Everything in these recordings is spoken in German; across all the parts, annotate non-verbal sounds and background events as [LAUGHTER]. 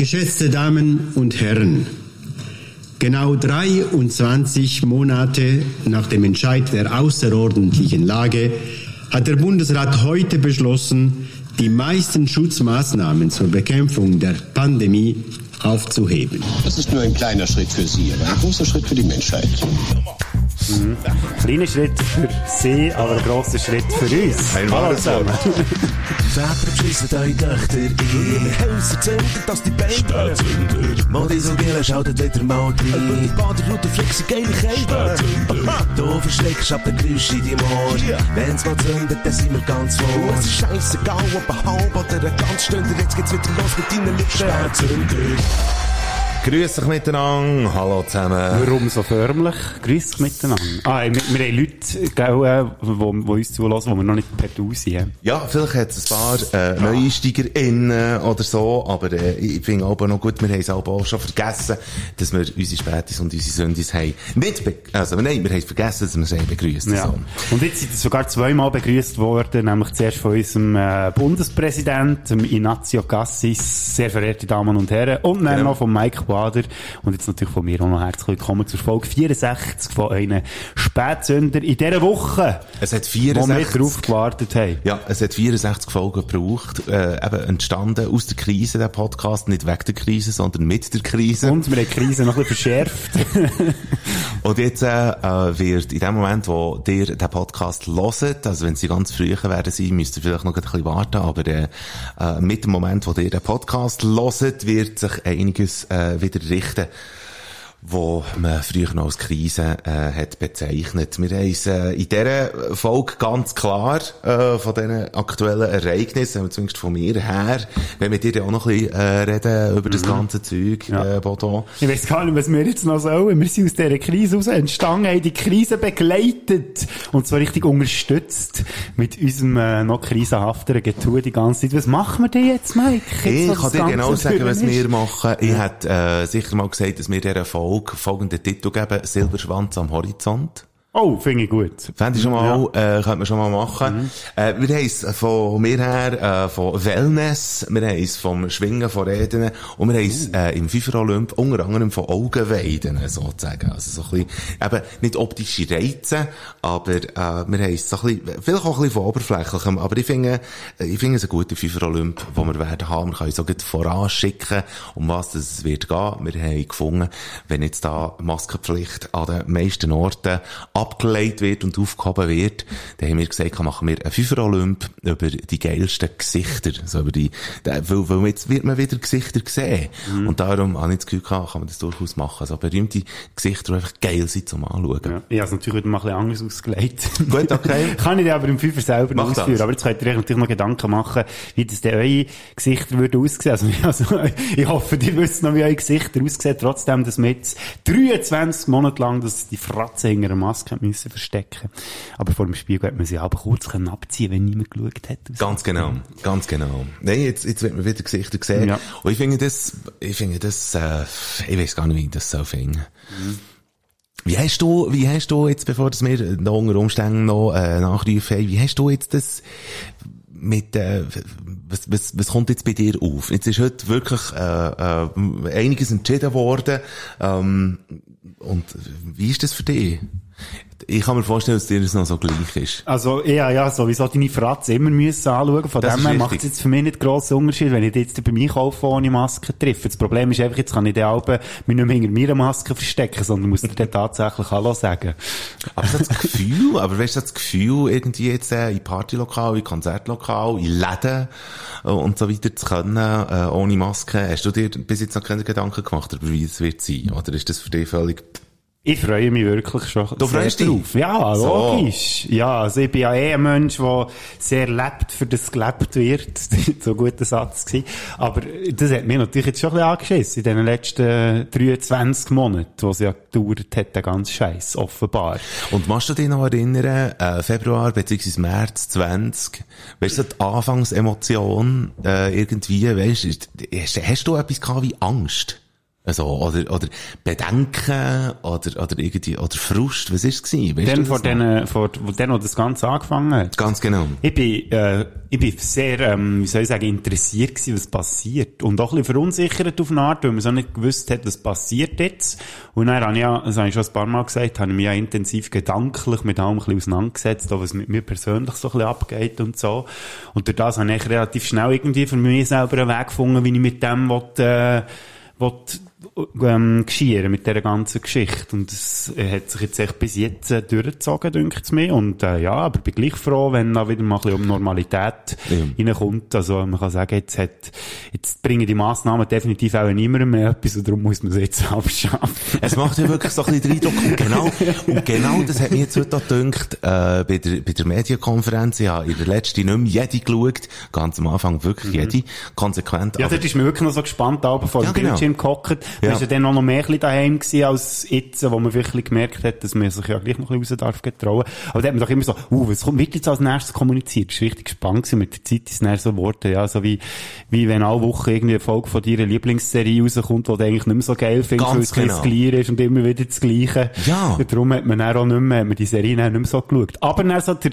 Geschätzte Damen und Herren, genau 23 Monate nach dem Entscheid der außerordentlichen Lage hat der Bundesrat heute beschlossen, die meisten Schutzmaßnahmen zur Bekämpfung der Pandemie aufzuheben. Das ist nur ein kleiner Schritt für Sie, aber ein großer Schritt für die Menschheit. Mhm. Kleiner Schritt für Sie, aber ein grosser Schritt für uns. Ein Hallo wahres zusammen. Väter beschissen eure Töchter ein. Häuser zünden, dass die Beine brennen. Modisogele schaltet wieder mal rein. Die Baderroute flexen geile Kälte. Du verschreckst ab den Geräusch in deinem Ohr. Wenn's mal zündet, dann sind wir ganz vor. Es ist scheissegal, ob ein halb oder ein ganz Stunde. Jetzt geht's wieder los mit deinen Lippen. Spätzünder. Grüß dich miteinander. Hallo zusammen. Warum so förmlich? Grüß dich miteinander. Ah, wir, wir haben Leute, gell, äh, wo, wo uns zulassen, die wir noch nicht per Du sind. Ja, vielleicht hat es ein paar äh, NeusteigerInnen oder so, aber äh, ich finde aber noch gut, wir haben es auch schon vergessen, dass wir unsere Spätis und unsere Sündis haben. Nicht also nein, wir haben vergessen, dass wir sie begrüßt Ja. so. Und jetzt sind sogar zweimal begrüßt worden, nämlich zuerst von unserem äh, Bundespräsidenten, Ignazio Cassis, sehr verehrte Damen und Herren, und dann Genau. noch von Mike Bader und jetzt natürlich von mir auch noch herzlich willkommen zur Folge 64 von einem Spätsünder in dieser Woche, Es hat wo wir 64 darauf gewartet haben. Ja, es hat 64 Folgen gebraucht, äh, eben entstanden aus der Krise, der Podcast, nicht wegen der Krise, sondern mit der Krise. Und wir haben die Krise noch ein bisschen verschärft. [LAUGHS] Und jetzt äh, äh, wird in dem Moment, wo ihr den Podcast hört, also wenn sie ganz früh werden sein, müsst ihr vielleicht noch ein bisschen warten, aber äh, äh, mit dem Moment, wo ihr den Podcast hört, wird sich einiges äh, wieder richten wo man früher noch als Krise äh, hat bezeichnet. Wir haben es äh, in dieser Folge ganz klar äh, von diesen aktuellen Ereignissen, zumindest von mir her, wenn wir dir ja auch noch ein bisschen äh, reden über das ganze Zeug, Ja. äh, Bodo. Ich weiß gar nicht, was wir jetzt noch sollen. Wir sind aus dieser Krise raus entstanden, haben die Krise begleitet und zwar richtig unterstützt mit unserem äh, noch krisenhafteren Getue die ganze Zeit. Was machen wir denn jetzt, Mike? Jetzt, Ich kann dir genau sagen, was ist? wir machen. Ich hätte äh, sicher mal gesagt, dass wir dieser Folge folgenden Titel geben. Silberschwanz am Horizont. Oh, finde ich gut. Fände ich schon mal, äh, könnte man schon mal machen. Äh, wir haben es von mir her, äh, von Wellness, wir haben es vom Schwingen von Reden und wir haben es äh, im FIFA Olymp unter anderem von Augenweiden, sozusagen. Also so ein bisschen, eben nicht optische Reize, aber äh, wir haben es so ein bisschen, vielleicht auch ein bisschen von oberflächlichem, aber ich finde, äh, ich finde es ein guter FIFA Olymp, wo wir werden haben. Wir können so gut voranschicken, um was es wird gehen. Wir haben gefunden, wenn jetzt da Maskenpflicht an den meisten Orten abgelegt wird und aufgehoben wird, dann haben wir gesagt, machen wir einen Fünfer-Olymp über die geilsten Gesichter. So über die, weil, weil jetzt wird man wieder Gesichter sehen. Und darum habe ich das Gefühl gehabt, kann man das durchaus machen. So berühmte Gesichter, die einfach geil sind zum Anschauen. Ja. Ich habe es natürlich wieder mal ein bisschen anders ausgelegt. [LAUGHS] Gut, okay. [LAUGHS] Kann ich dir aber im Fünfer selber Mach noch das. ausführen. Aber jetzt könnt ihr euch natürlich noch Gedanken machen, wie das denn eure Gesichter würden aussehen. Also, [LAUGHS] also, ich hoffe, ihr wisst noch, wie eure Gesichter aussehen, trotzdem, dass wir jetzt 23 Monate lang das, die Fratze hinter einer Maske müssen verstecken. Aber vor dem Spiegel hat man sie aber kurz können abziehen wenn niemand geschaut hat. Ganz genau, ganz genau. Nein, jetzt, jetzt wird man wieder Gesichter sehen. Ja. Und ich finde das, ich finde das, äh, ich weiß gar nicht, wie ich das so finde. Wie hast du, wie hast du jetzt, bevor das wir noch unter Umständen noch, äh, Nachrufe haben, wie hast du jetzt das mit, äh, was, was, was kommt jetzt bei dir auf? Jetzt ist heute wirklich, äh, äh, einiges entschieden worden, ähm, und wie ist das für dich? Ich kann mir vorstellen, dass dir das noch so gleich ist. Also, ja, ja, sowieso deine Fratze immer müssen anschauen. Von Das dem her macht es jetzt für mich nicht grossen Unterschied, wenn ich jetzt beim Einkaufen ohne Maske treffe. Das Problem ist einfach, jetzt kann ich den Alben mich nicht mehr hinter meiner Maske verstecken, sondern muss dir dann tatsächlich Hallo sagen. Aber so das Gefühl, aber weißt du, das Gefühl, irgendwie jetzt äh, in Partylokal, in Konzertlokal, in Läden äh, und so weiter zu können, äh, ohne Maske, hast du dir bis jetzt noch keine Gedanken gemacht, darüber, wie es wird sein? Oder ist das für dich völlig... Ich freue mich wirklich schon Du freust dich? drauf. Ja, So. logisch. Ja, also ich bin ja eh ein Mensch, der sehr lebt, für das gelebt wird. [LAUGHS] so ein guter Satz gewesen. Aber das hat mir natürlich jetzt schon ein bisschen angeschissen in den letzten 23 Monaten, wo es ja gedauert hat, der ganze Scheiß offenbar. Und machst du dich noch erinnern, äh, Februar bzw. März 20, weißt du, die Anfangsemotion äh, irgendwie, weißt du, hast, hast du etwas gehabt wie Angst? Also, oder, oder Bedenken, oder, oder irgendwie, oder Frust, was ist es gewesen? Dann vor denen, vor, wo dann, wo das Ganze angefangen hat. Ganz genau. Ich bin, äh, ich bin sehr, ähm, wie soll ich sagen, interessiert gewesen, was passiert. Und auch ein bisschen verunsichert auf eine Art, weil man so nicht gewusst hat, was passiert jetzt. Und dann habe ich ja, das habe ich schon ein paar Mal gesagt, habe ich mich ja intensiv gedanklich mit allem ein bisschen auseinandergesetzt, auch was mit mir persönlich so ein bisschen abgeht und so. Und durch das habe ich relativ schnell irgendwie für mich selber einen Weg gefunden, wie ich mit dem will, äh, will, ähm, geschieren mit dieser ganzen Geschichte. Und es äh, hat sich jetzt echt bis jetzt äh, durchgezogen, denkt es mir. Und äh, ja, aber bin gleich froh, wenn da wieder mal ein bisschen um Normalität Ja. reinkommt. Also man kann sagen, jetzt, hat, jetzt bringen die Massnahmen definitiv auch niemandem mehr etwas und darum muss man sie jetzt [LAUGHS] abschaffen. Es macht ja wirklich so ein bisschen den Eindruck. Genau, und genau das hat mir jetzt heute gedacht, äh, bei der, bei der Medienkonferenz. Ich habe in der letzten nicht mehr jede geschaut. Ganz am Anfang wirklich jede. Konsequent. Ja, aber- dort ist mir wirklich noch so gespannt, aber vor Ja, dem genau. Bildschirm gehockt. Ja. Man ist ja dann auch noch mehr ein bisschen daheim gewesen als jetzt, wo man wirklich gemerkt hat, dass man sich ja gleich noch ein bisschen raus darf getrauen. Aber da hat man doch immer so, uh, was kommt, wird jetzt als nächstes kommuniziert? Das ist richtig spannend gewesen. Mit der Zeit ist dann so Worte, ja, so wie, wie wenn alle Wochen irgendwie eine Folge von deiner Lieblingsserie rauskommt, die du eigentlich nicht mehr so geil findest, weil es genau. das Gleiche ist und immer wieder das Gleiche. Ja. Und darum hat man dann auch nicht mehr, hat man die Serie dann nicht mehr so geschaut. Aber dann so der,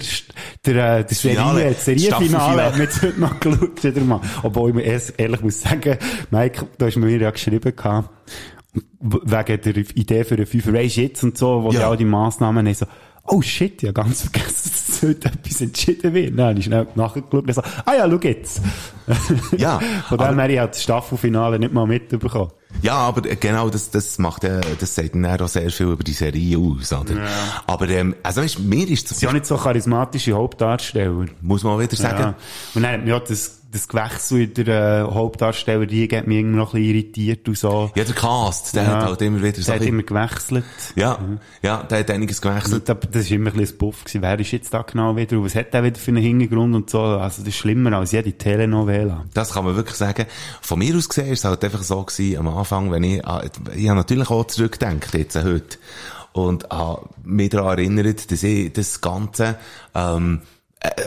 der, äh, der Finale, Serie, das Serienfinale hat man jetzt heute noch geschaut, wieder mal. Obwohl ich mir ehrlich muss sagen, Mike, du hast mir ja geschrieben gehabt, wegen der Idee für eine Fünfer Race jetzt und so, wo Ja. ja all die Massnahmen haben, so, oh shit, ja ganz vergessen, [LAUGHS] dass heute etwas entschieden wird. Dann habe ich schnell nachgeschaut und so, ah ja, schau jetzt. [LAUGHS] Ja, Von dem her, ich habe das Staffelfinale nicht mal mitbekommen. Ja, aber äh, genau, das, das macht, äh, das sagt dann auch sehr viel über die Serie aus, oder? Aber, ähm, also weißt, mir ist Sie zum sind ja nicht so charismatische Hauptdarsteller. muss man auch wieder sagen, Ja. Und dann hat auch das, das Gewächsel in der äh, Hauptdarsteller, die hat mich irgendwie noch ein bisschen irritiert und so. ja, der Cast, der Ja. hat halt immer wieder so Der hat immer gewechselt. ja, ja, der hat einiges gewechselt. Und da- Das war immer ein bisschen ein Buff gewesen. Wer ist jetzt da genau wieder? Und was hat der wieder für einen Hintergrund und so? Also, das ist schlimmer als jede Telenovela. Das kann man wirklich sagen. Von mir aus gesehen ist es halt einfach so gewesen, am Anfang, wenn ich, ah, ich habe natürlich auch zurückgedacht, jetzt äh, heute. Und habe mich daran erinnert, dass ich das Ganze, ähm, äh,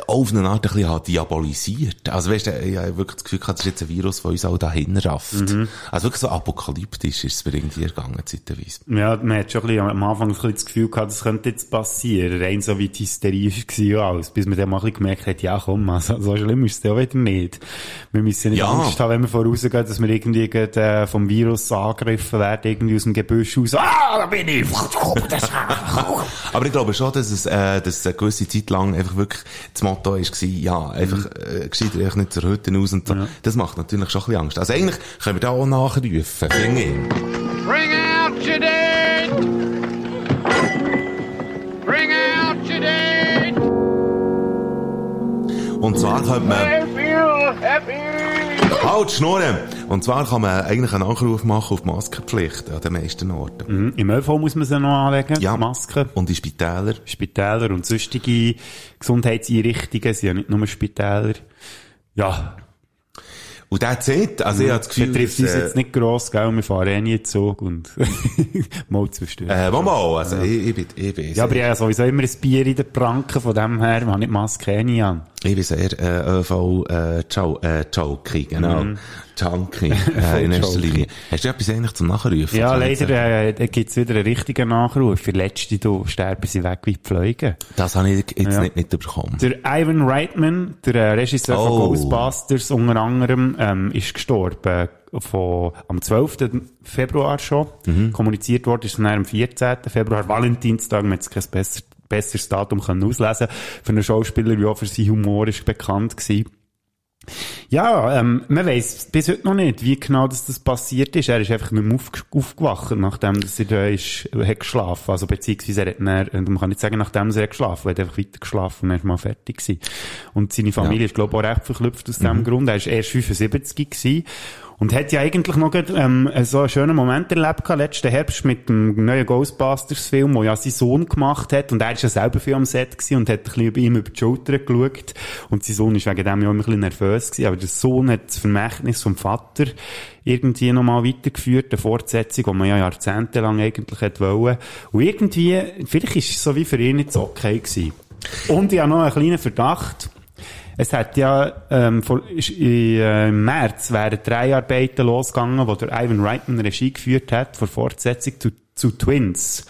auf eine Art ein bisschen habe diabolisiert. Also weißt du, ich habe wirklich das Gefühl gehabt, das ist jetzt ein Virus, der uns auch dahin rafft. Also wirklich so apokalyptisch ist es mir irgendwie ergangen, zeitweise. Ja, man hat schon ein bisschen, am Anfang ein bisschen das Gefühl gehabt, das könnte jetzt passieren. Rein so wie die Hysterie war und alles. Bis man dann mal ein bisschen gemerkt hat, ja komm, also, so schlimm ist es ja wieder nicht. Wir müssen nicht Ja. Angst haben, wenn wir vorausgehen, dass wir irgendwie gerade, äh, vom Virus angegriffen werden, irgendwie aus dem Gebüsch raus. Ah, da bin ich! [LAUGHS] Aber ich glaube schon, dass es, äh, dass eine gewisse Zeit lang einfach wirklich das Motto ist, war, ja, einfach, äh, gescheiter einfach nicht zur Hütte aus und so. Das macht natürlich schon ein bisschen Angst. Also eigentlich können wir da auch nachrufen, finde ich. Bring out your dead! Bring out your dead! Und zwar könnte man, I feel happy! Halt, Schnurren! Und zwar kann man eigentlich einen Nachruf machen auf Maskenpflicht an den meisten Orten. Mhm. Im ÖV muss man sie noch anlegen, Ja. Masken. Und die Spitäler. Spitäler und sonstige Gesundheitseinrichtungen sind ja nicht nur Spitäler. Ja, Und der zählt, also ich habe das Gefühl, betrifft uns dass, jetzt nicht gross, gell? Wir fahren eh nie Zug und [LAUGHS] mal zwischendurch. äh, mal, mal, also ich, ich bin, ich bin ja, aber ich habe sowieso immer ein Bier in den Pranken, von dem her, man hat nicht Maske eh nie an. Ich bin sehr, äh, ÖV, äh, Joe, äh, genau. Junkie, [LAUGHS] äh, in erster. Linie. Hast du etwas eigentlich zum Nachrufen? Ja, leider, äh, da gibt's wieder einen richtigen Nachruf. Für Letzte, du sterben sie weg wie die Fliegen. Das habe ich jetzt Ja. nicht mitbekommen. Der Ivan Reitman, der äh, Regisseur Oh. von Ghostbusters unter anderem, ähm, ist gestorben. Von, am 12. Februar schon. Mhm. Kommuniziert worden ist es dann am 14. Februar, Valentinstag, man hat kein besser, besseres Datum können auslesen Für einen Schauspieler, wie auch für seinen Humor ist bekannt gewesen. Ja, ähm, man weiss bis heute noch nicht, wie genau das, das passiert ist. Er ist einfach nicht mehr auf, aufgewacht, nachdem dass er da ist, hat geschlafen. Also, beziehungsweise er hat dann, man kann nicht sagen, nachdem er hat geschlafen, er hat einfach weiter geschlafen und er ist mal fertig gewesen. Und seine Familie ist, glaube ich, auch recht verklüpft aus dem Grund. Er ist erst 75 gewesen. Und hat ja eigentlich noch ähm, so einen schönen Moment erlebt letzten Herbst mit dem neuen Ghostbusters-Film, wo ja sein Sohn gemacht hat. Und er ist ja selber viel am Set gewesen und hat ein bisschen über ihm über die Schulter geschaut. Und sein Sohn ist wegen dem ja immer ein bisschen nervös gewesen. Aber der Sohn hat das Vermächtnis vom Vater irgendwie nochmal weitergeführt, eine Fortsetzung, die man ja jahrzehntelang eigentlich wollen. Und irgendwie, vielleicht ist es so wie für ihn so okay gewesen. Und ich habe noch einen kleinen Verdacht, Es hat ja ähm, vor, ist, äh, im März wären drei Arbeiten losgegangen, wo der Ivan Reitman Regie geführt hat, vor Fortsetzung zu, zu Twins.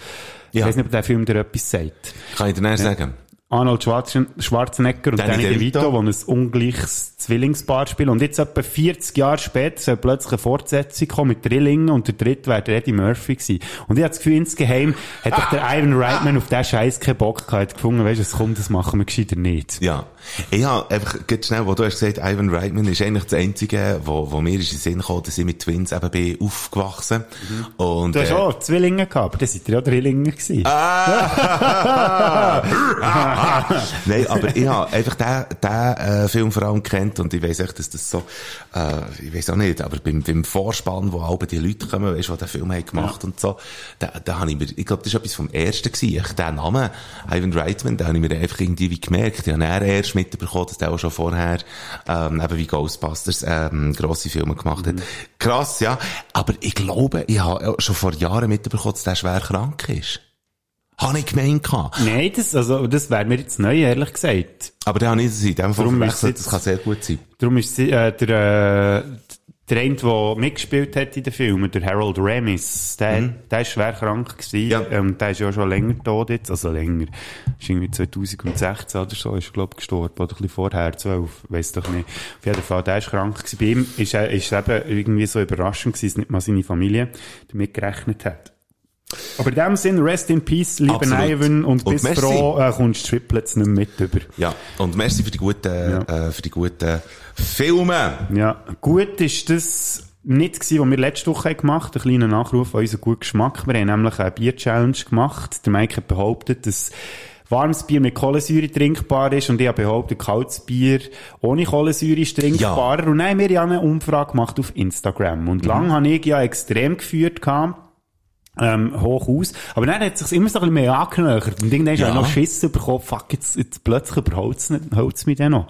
Ich Ja. weiß nicht, ob der Film dir etwas sagt. Kann ich dir näher sagen? Arnold Schwarzen Schwarzenegger und Danny Danny, DeVito. Die ein ungleiches Zwillingspaar spielen. Und jetzt etwa 40 Jahre später soll plötzlich eine Fortsetzung kommen mit Drillingen und der dritte wäre der Eddie Murphy gewesen. Und ich habe das Gefühl, insgeheim hat doch der [LAUGHS] Ivan Reitman auf diesen Scheiß keinen Bock gehabt, gefunden, weißt du, es kommt, das machen wir gescheiter nicht. Ja. Ich habe einfach, ganz schnell, wo du hast gesagt, Ivan Reitman ist eigentlich das Einzige, wo, wo mir ist in den Sinn gekommen, dass ich mit Twins eben bin aufgewachsen. Und, Du hast äh, auch Zwillinge gehabt, aber das ihr ja Drillinge gewesen. Ah! [LAUGHS] Nein, aber ich habe einfach den, den äh, Film vor allem kennt und ich weiss echt, dass das so, äh, ich weiss auch nicht, aber beim, beim Vorspann, wo alle die Leute kommen, weißt du, die den Film haben gemacht und so, da, da habe ich mir, ich glaube, das war etwas vom Ersten gewesen. Ich, den Namen, Ivan Reitman, den habe ich mir einfach irgendwie wie gemerkt. Ich habe dann erst mitbekommen, dass der auch schon vorher, ähm, eben wie Ghostbusters, ähm, grosse Filme gemacht hat. Krass, ja. Aber ich glaube, ich habe schon vor Jahren mitbekommen, dass der schwer krank ist. Habe ich gemeint gehabt. Nein, das, also, das wäre mir jetzt neu, ehrlich gesagt. Aber der habe ich das in dem Fall Das kann sehr gut sein. Darum ist sie, äh, der, äh, der eine, der mitgespielt hat in den Filmen, der Harold Ramis, der, der ist schwer krank gewesen. Mhm. Ja. Ähm, der ist ja schon länger tot jetzt, also länger. Ist irgendwie 2016 oder so, ist er, glaub ich, gestorben. Oder ein bisschen vorher, 12, weiss doch nicht. Auf jeden Fall, der ist krank gewesen. Bei ihm ist, ist eben irgendwie so überraschend gewesen, dass nicht mal seine Familie damit gerechnet hat. Aber in dem Sinn, rest in peace, liebe. Ivan, und, Und bis merci. froh, äh, kommst du Triplets nicht mit über. Ja. Und merci für die guten, äh, für die guten Filme. Ja, gut ist das nicht gewesen, was wir letzte Woche gemacht haben. Ein kleiner Nachruf an unseren guten Geschmack. Wir haben nämlich eine Bier-Challenge gemacht. Der Mike hat behauptet, dass warmes Bier mit Kohlensäure trinkbar ist und ich habe behauptet, kaltes Bier ohne Kohlensäure ist trinkbarer. Und dann haben wir ja eine Umfrage gemacht auf Instagram. Und lang habe ich ja extrem geführt gehabt ähm, hoch aus. Aber dann hat es sich immer so ein bisschen mehr angenähert. Und irgendwann Ja. habe ich noch Schiss bekommen, fuck, jetzt, jetzt plötzlich überholt es mich dann noch.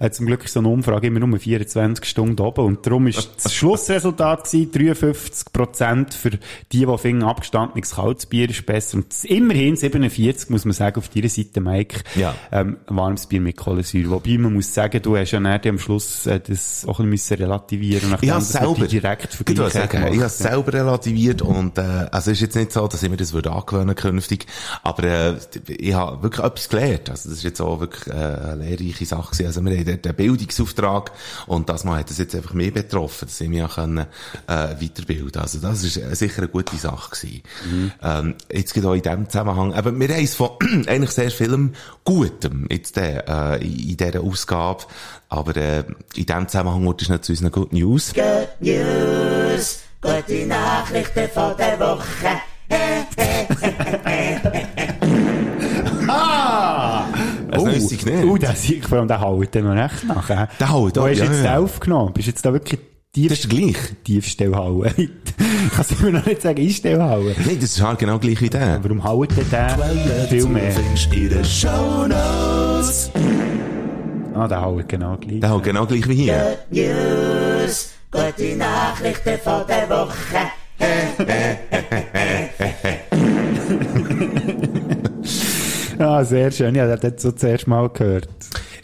Äh, zum Glück ist so eine Umfrage immer nur 24 Stunden oben. Und darum ist [LAUGHS] das Schlussresultat gewesen, 53% für die, die finden, abgestandenes kaltes Bier ist besser. Und immerhin 47, muss man sagen, auf deiner Seite, Mike, Ja. ähm, warmes Bier mit Kohlensäure. Wobei man muss sagen, du hast ja dann am Schluss äh, das auch ein bisschen müssen relativieren nachdem Ich habe selber, direkt ich sagen, ich habe selber relativiert und, äh, also es ist jetzt nicht so, dass ich mir das würde angewöhnen künftig, aber, äh, ich habe wirklich etwas gelernt. Also das ist jetzt auch wirklich, äh, eine lehrreiche Sache gewesen. Also wir haben dort einen Bildungsauftrag und das Mal hat das jetzt einfach mehr betroffen, dass ich mich auch können, äh, weiterbilden. Also das ist äh, sicher eine gute Sache gewesen. Ähm, jetzt geht auch in diesem Zusammenhang, aber wir haben es von [CLEARS THROAT] eigentlich sehr vielem Gutem jetzt, äh, in, in dieser Ausgabe, aber, äh, in diesem Zusammenhang wurde es noch zu unseren Good News. Good News, gute Nachrichten von der Woche. [LAUGHS] Das neues Signet. Oh, der Sieg, vor allem der haut dann noch recht nach. äh. Der haut Wo auch, hast du ja, jetzt ja. den aufgenommen? Bist du jetzt da wirklich tief, Das ist gleich. Tiefstellhauen? [LAUGHS] ich kann es immer noch nicht sagen, Einstellhauen. Nein, das ist halt genau gleich wie der. Warum haut der viel mehr? findest in den Shownotes. Ah, der haut genau gleich. Der halt genau gleich wie hier. Good News, gute Nachrichten von der Woche. [LAUGHS] Ah, sehr schön. Ja, der hat jetzt so zuerst mal gehört.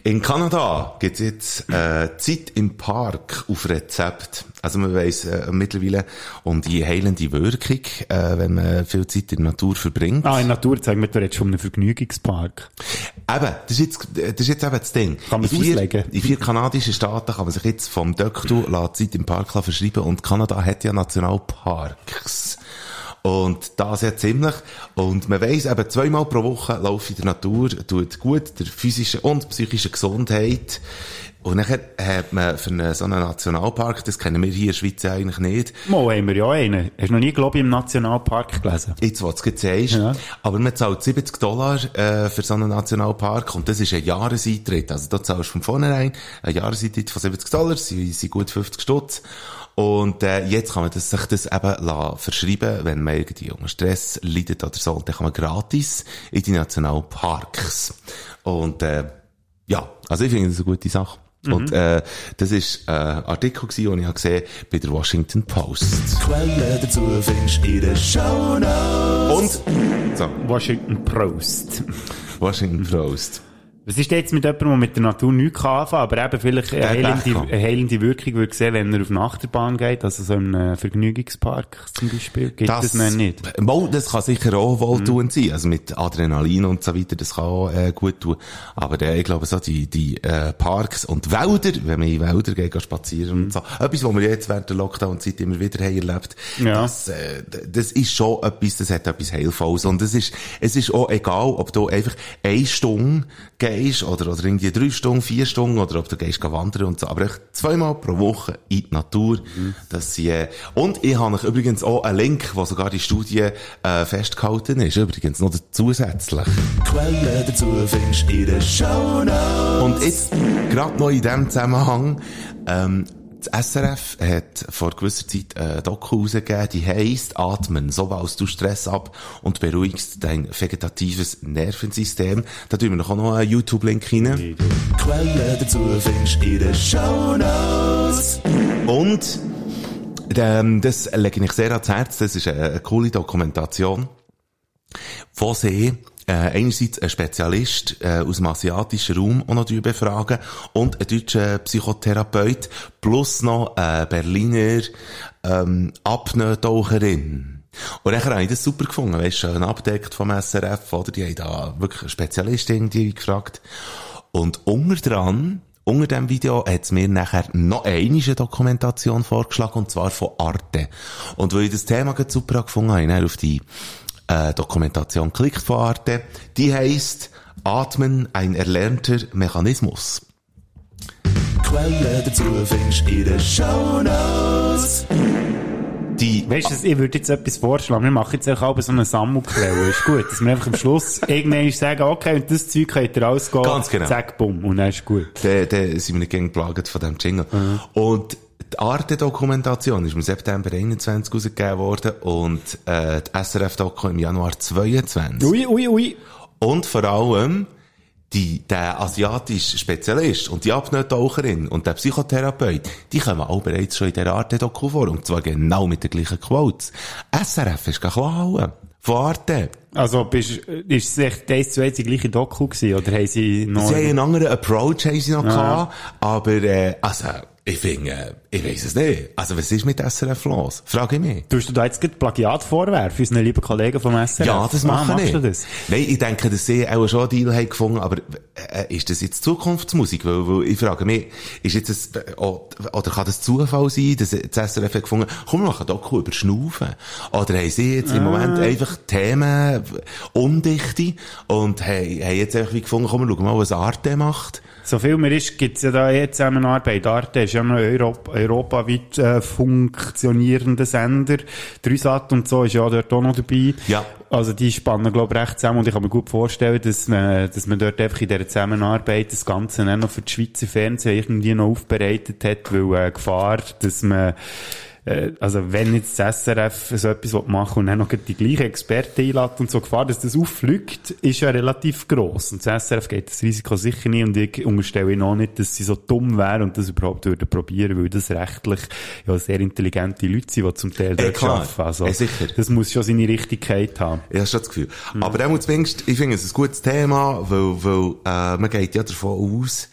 In Kanada gibt's jetzt äh, Zeit im Park auf Rezept. Also man weiss äh, mittlerweile um die heilende Wirkung, äh, wenn man viel Zeit in der Natur verbringt. Ah, in Natur zeigen wir, du redest schon um einen Vergnügungspark. Eben, das ist jetzt, das ist jetzt eben das Ding. Kann man in vier, auslegen? In vier kanadischen Staaten kann man sich jetzt vom Döktu Zeit im Park verschreiben und Kanada hat ja Nationalparks. Und das ja ziemlich. Und man weiss eben, zweimal pro Woche laufen in der Natur, tut gut der physischen und psychischen Gesundheit. Und dann hat man für einen, so einen Nationalpark, das kennen wir hier in der Schweiz eigentlich nicht, Mal haben wir ja einen. Hast du noch nie, glaube ich, im Nationalpark gelesen? Jetzt, was du jetzt sagst. Ja. Aber man zahlt 70 Dollar äh, für so einen Nationalpark und das ist ein Jahreseintritt. Also da zahlst du von vornherein einen Jahreseintritt von 70 Dollar, das sind, sind gut 50 Stutz. Und äh, jetzt kann man das, sich das eben lassen, verschreiben, wenn man irgendwie unter Stress leidet oder so. Und dann kann man gratis in die Nationalparks. Und äh, ja, also ich finde das eine gute Sache. Und äh, das ist äh, ein Artikel, gewesen, den ich habe gesehen bei der Washington Post. Quellen dazu findest in den Shownotes. Und so, Washington Post. Washington Post. Was ist jetzt mit jemandem, der mit der Natur nichts kann anfangen, aber eben vielleicht eine heilende, kann. eine heilende Wirkung würde sehen, wenn er auf eine Achterbahn geht, also so äh, Vergnügungspark zum Beispiel, gibt das, noch nicht. Mal, das kann sicher auch wohltuend sein. Also mit Adrenalin und so weiter, das kann auch äh, gut tun. Aber äh, ich glaube, so die, die äh, Parks und Wälder, wenn man in Wälder geht, geht spazieren und so, etwas, was wir jetzt während der Lockdown-Zeit immer wieder haben erlebt, Ja. das, äh, das ist schon etwas, das hat etwas Heilvolles. Und es ist, es ist auch egal, ob du einfach eine Stunde gehst oder, oder irgendwie drei Stunden, vier Stunden oder ob du gehst wandern und so. Aber echt zweimal pro Woche in die Natur. Das sie, äh, und ich habe übrigens auch einen Link, wo sogar die Studie äh, festgehalten ist. Übrigens noch zusätzlich. Quellen dazu findest du in den Shownotes. Und jetzt, gerade noch in diesem Zusammenhang, ähm, das SRF hat vor gewisser Zeit ein Doku rausgegeben, die heisst Atmen, so baust du Stress ab und beruhigst dein vegetatives Nervensystem. Da tun wir noch einen YouTube-Link rein. Quellen dazu findest du in den Shownotes. Und ähm, das lege ich sehr ans Herz. Das ist eine, eine coole Dokumentation, wo sie äh, einerseits einen Spezialist äh, aus dem asiatischen Raum auch noch befragen und einen deutschen Psychotherapeut plus noch eine Berliner ähm, Apnoe-Taucherin. Und dann habe ich das super gefunden, weißt du, schön abdeckt vom SRF, oder? Die haben da wirklich einen Spezialist irgendwie gefragt. Und unter dran, unter dem Video hat es mir nachher noch eine Dokumentation vorgeschlagen, und zwar von Arte. Und weil ich das Thema super gefunden habe, habe ich auf die äh, Dokumentation geklickt von Arte. Die heisst Atmen, ein erlernter Mechanismus. Quellen dazu findest du in den Shownotes. Die, Weißt du, ich würde jetzt etwas vorschlagen. Wir machen jetzt auch so eine Sammelquelle. Ist gut. Dass wir einfach am Schluss [LAUGHS] irgendwann sagen, okay, und das Zeug könnt ihr ausgehen. Ganz genau. Zack, bumm. Und dann ist gut. da, da sind wir nicht gegen geplagt von dem Jingle. Und die Arte-Dokumentation ist im September 21 rausgegeben worden und äh, die SRF-Doku im Januar 22. Ui, ui, ui. Und vor allem die, der asiatische Spezialist und die Apnoe-Taucherin und der Psychotherapeut, die kommen auch bereits schon in der Arte-Doku vor. Und zwar genau mit den gleichen Quotes. SRF ist geklaut. Von Arte. Also, bist, ist es echt eins zu eins die gleiche Doku gewesen? Oder haben sie noch... Sie haben einen anderen Approach haben sie noch gehabt, aber, äh, also, ich finde, äh, ich weiss es nicht. Also, was ist mit SRF los? Frage ich mich. Tust du da jetzt gerade Plagiat vorwerfen, unseren lieben Kollegen vom SRF? Ja, das ah, machen machst ich. du das? Nein, ich denke, dass sie auch schon einen Deal haben gefunden, aber äh, ist das jetzt Zukunftsmusik? Weil, weil ich frage mich, ist jetzt das, äh, oder kann das Zufall sein, dass das SRF hat gefunden, komm, wir machen Doku über Schnaufen? Oder haben sie jetzt im Moment einfach Themen undichte und haben, haben jetzt einfach wie gefunden, komm, wir schauen mal, was Arte macht? So viel mir ist, gibt's ja da eh Zusammenarbeit. Arte ist ja noch ein Europa, europaweit äh, funktionierender Sender. Dreisat und so ist ja dort auch noch dabei. Ja. Also die spannen, glaube ich, recht zusammen und ich kann mir gut vorstellen, dass man, dass man dort einfach in dieser Zusammenarbeit das Ganze dann noch für die Schweizer Fernsehen irgendwie noch aufbereitet hat, weil äh, Gefahr, dass man äh, also wenn jetzt das SRF so etwas machen und dann noch die gleichen Experten einlädt und so Gefahr, dass das auffliegt, ist ja relativ gross. Und das SRF geht das Risiko sicher nicht und ich unterstelle ihnen auch nicht, dass sie so dumm wären und das überhaupt würden probieren, weil das rechtlich ja sehr intelligente Leute sind, die zum Teil dort klar. arbeiten. Also, Eh, sicher. das muss schon seine Richtigkeit haben. Ich habe schon das Gefühl. Aber dann muss zumindest, ich finde es ein gutes Thema, weil, weil äh, man geht ja davon aus,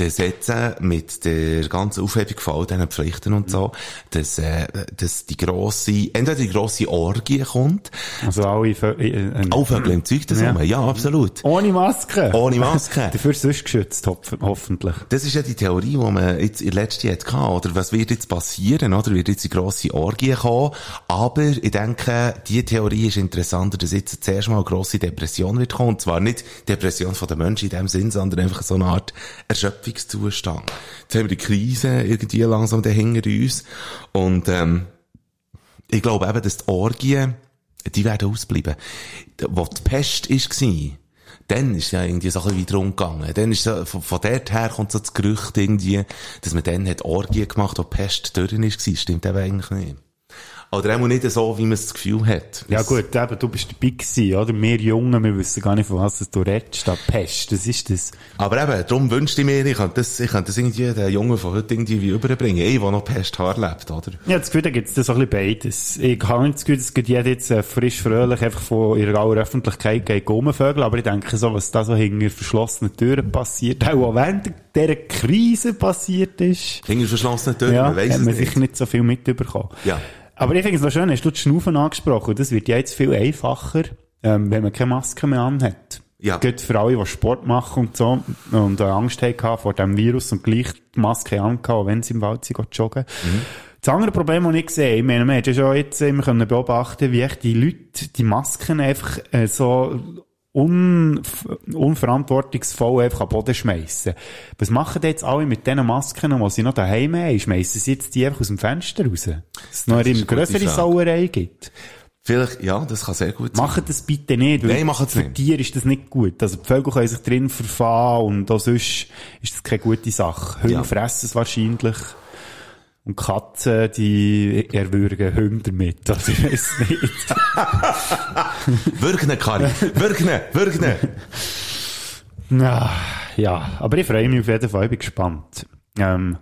dass jetzt mit der ganzen Aufhebung von all diesen Pflichten und so, dass, äh, dass die grosse, entweder die grosse Orgie kommt, Also alle, Vö- äh, äh, Aufhebel im Zeug das Ja. ja. ja, absolut. ohne Maske. Ohne Maske. [LAUGHS] Dafür sonst geschützt, hoff- hoffentlich. Das ist ja die Theorie, die man jetzt in der letzten Jahr hatte, oder? Was wird jetzt passieren, oder? Wird jetzt die grosse Orgie kommen? Aber ich denke, die Theorie ist interessanter, dass jetzt zuerst mal eine grosse Depression wird kommen. Und zwar nicht Depression von den Menschen in dem Sinn, sondern einfach so eine Art Erschöpfungszustand. Jetzt haben wir die Krise irgendwie langsam da hinter uns. Und, ähm, ich glaube eben, dass die Orgien, die werden ausbleiben. Wo die Pest war, dann ist ja irgendwie so ein bisschen weiter umgegangen. Dann ist so, von, von dort her kommt so das Gerücht irgendwie, dass man dann hat Orgien gemacht, wo die Pest durch war. Stimmt eben eigentlich nicht. Oder auch nicht so, wie man das Gefühl hat. Ja gut, eben, du bist dabei gewesen, oder? Wir Jungen, wir wissen gar nicht, von was du redest. Da Pest, das ist das. Aber eben, darum wünschte ich mir, ich könnte das, ich könnte das irgendwie den Jungen von heute irgendwie überbringen. Ich, der noch Pest lebt, oder? Ja, das Gefühl, da gibt's das so ein bisschen beides. Ich habe nicht das Gefühl, dass jeder jetzt äh, frisch, fröhlich einfach von ihrer aller Öffentlichkeit geht rumvögeln, aber ich denke so, was da so hinter verschlossenen Türen passiert, auch, während dieser Krise passiert ist, Hinter verschlossenen Türen, ja, man weiss es man nicht. sicher nicht so viel mitbekommen. Ja. Aber ich finde es noch schön, hast du das Schnaufen angesprochen, das wird ja jetzt viel einfacher, ähm, wenn man keine Maske mehr anhat. Ja. Geht für alle, die Sport machen und so, und äh, Angst hatten vor dem Virus und gleich die Maske angehabt, auch wenn sie im Wald sind, gehen joggen. Das andere Problem, das ich sehe, ich meine, man hat ja schon jetzt immer können beobachten, wie echt die Leute die Masken einfach äh, so un, unverantwortungsvoll einfach am Boden schmeißen. Was machen die jetzt alle mit diesen Masken, die sie noch daheim haben? Schmeißen sie jetzt die einfach aus dem Fenster raus? Dass es noch Das ist eine Frage. Sauerei gibt? Vielleicht, ja, das kann sehr gut sein. Macht das bitte nicht. weil Nein, macht's Für nicht. Tiere ist das nicht gut. Also die Vögel können sich drin verfahren und auch sonst ist das keine gute Sache. Hunde Ja. fressen es wahrscheinlich. Und Katzen, die erwürgen Hunde damit. Also ich weiss nicht. [LAUGHS] Wirkne, Kari. Wirkne, wirkne. Ja, ja, aber ich freue mich auf jeden Fall, ich bin gespannt. Ähm,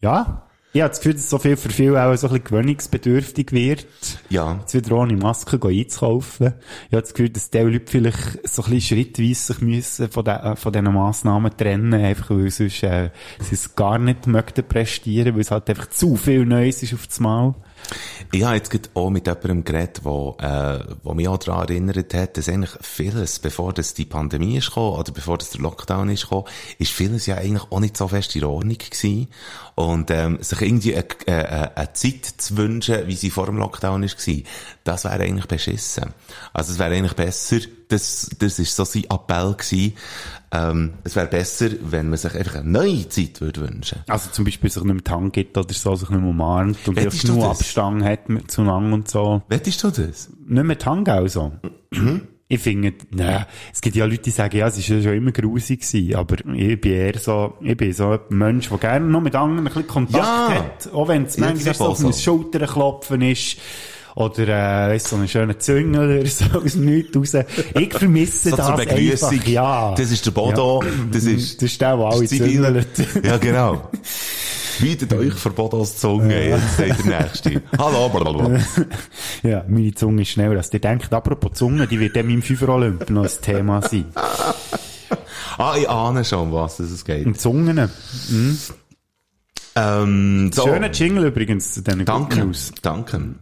ja, ich habe das Gefühl, dass so viel für viele auch so ein bisschen gewöhnungsbedürftig wird. Ja. Jetzt wieder ohne Maske einzukaufen. Ich habe das Gefühl, dass die Leute vielleicht so ein bisschen schrittweise sich müssen von, de, von diesen Massnahmen trennen, einfach weil sonst, äh, sie es gar nicht möchten prestieren, weil es halt einfach zu viel Neues ist auf das Mal. Ich habe jetzt gerade auch mit jemandem geredet, wo, äh, wo mich auch daran erinnert hat, dass eigentlich vieles, bevor das die Pandemie ist gekommen, oder bevor das der Lockdown ist gekommen, ist vieles ja eigentlich auch nicht so fest in Ordnung gewesen. Und, ähm, sich irgendwie eine, eine, eine Zeit zu wünschen, wie sie vor dem Lockdown gewesen, das wäre eigentlich beschissen. Also es wäre eigentlich besser, das, das ist so sein Appell gewesen, ähm, es wäre besser, wenn man sich einfach eine neue Zeit würde wünschen. Also zum Beispiel sich nicht mehr Hand gibt oder so, sich nicht mehr umarmt und einfach nur? Abstand hat mit zueinander und so. Wettest du das? Nicht mehr Hand auch so. Ich finde, ne, es gibt ja Leute, die sagen, ja, es ja schon immer grusig gewesen, aber ich bin eher so, ich bin so ein Mensch, der gerne noch mit anderen ein bisschen Kontakt Ja. hat, auch wenn es Ja, manchmal so auf so. Schultern klopfen ist, oder, äh, weißt, so einen schönen Züngel oder so [LAUGHS] aus Nichts raus. Ich vermisse So das einfach, ja. Das ist der Bodo, das ist... Das ist der, der alle züngelt. Ja, genau. [LAUGHS] Bietet euch vor Bodos Zunge, jetzt seid der Nächste. Hallo, blablabla. [LAUGHS] Ja, meine Zunge ist schneller als ihr denkt. Apropos Zunge, die wird dann im Fünfer-Olymp noch ein Thema sein. [LAUGHS] Ah, ich ahne schon, um was es geht. Und Zungen. Ähm, so. Schöner Jingle übrigens zu diesen Danke. News. Danke.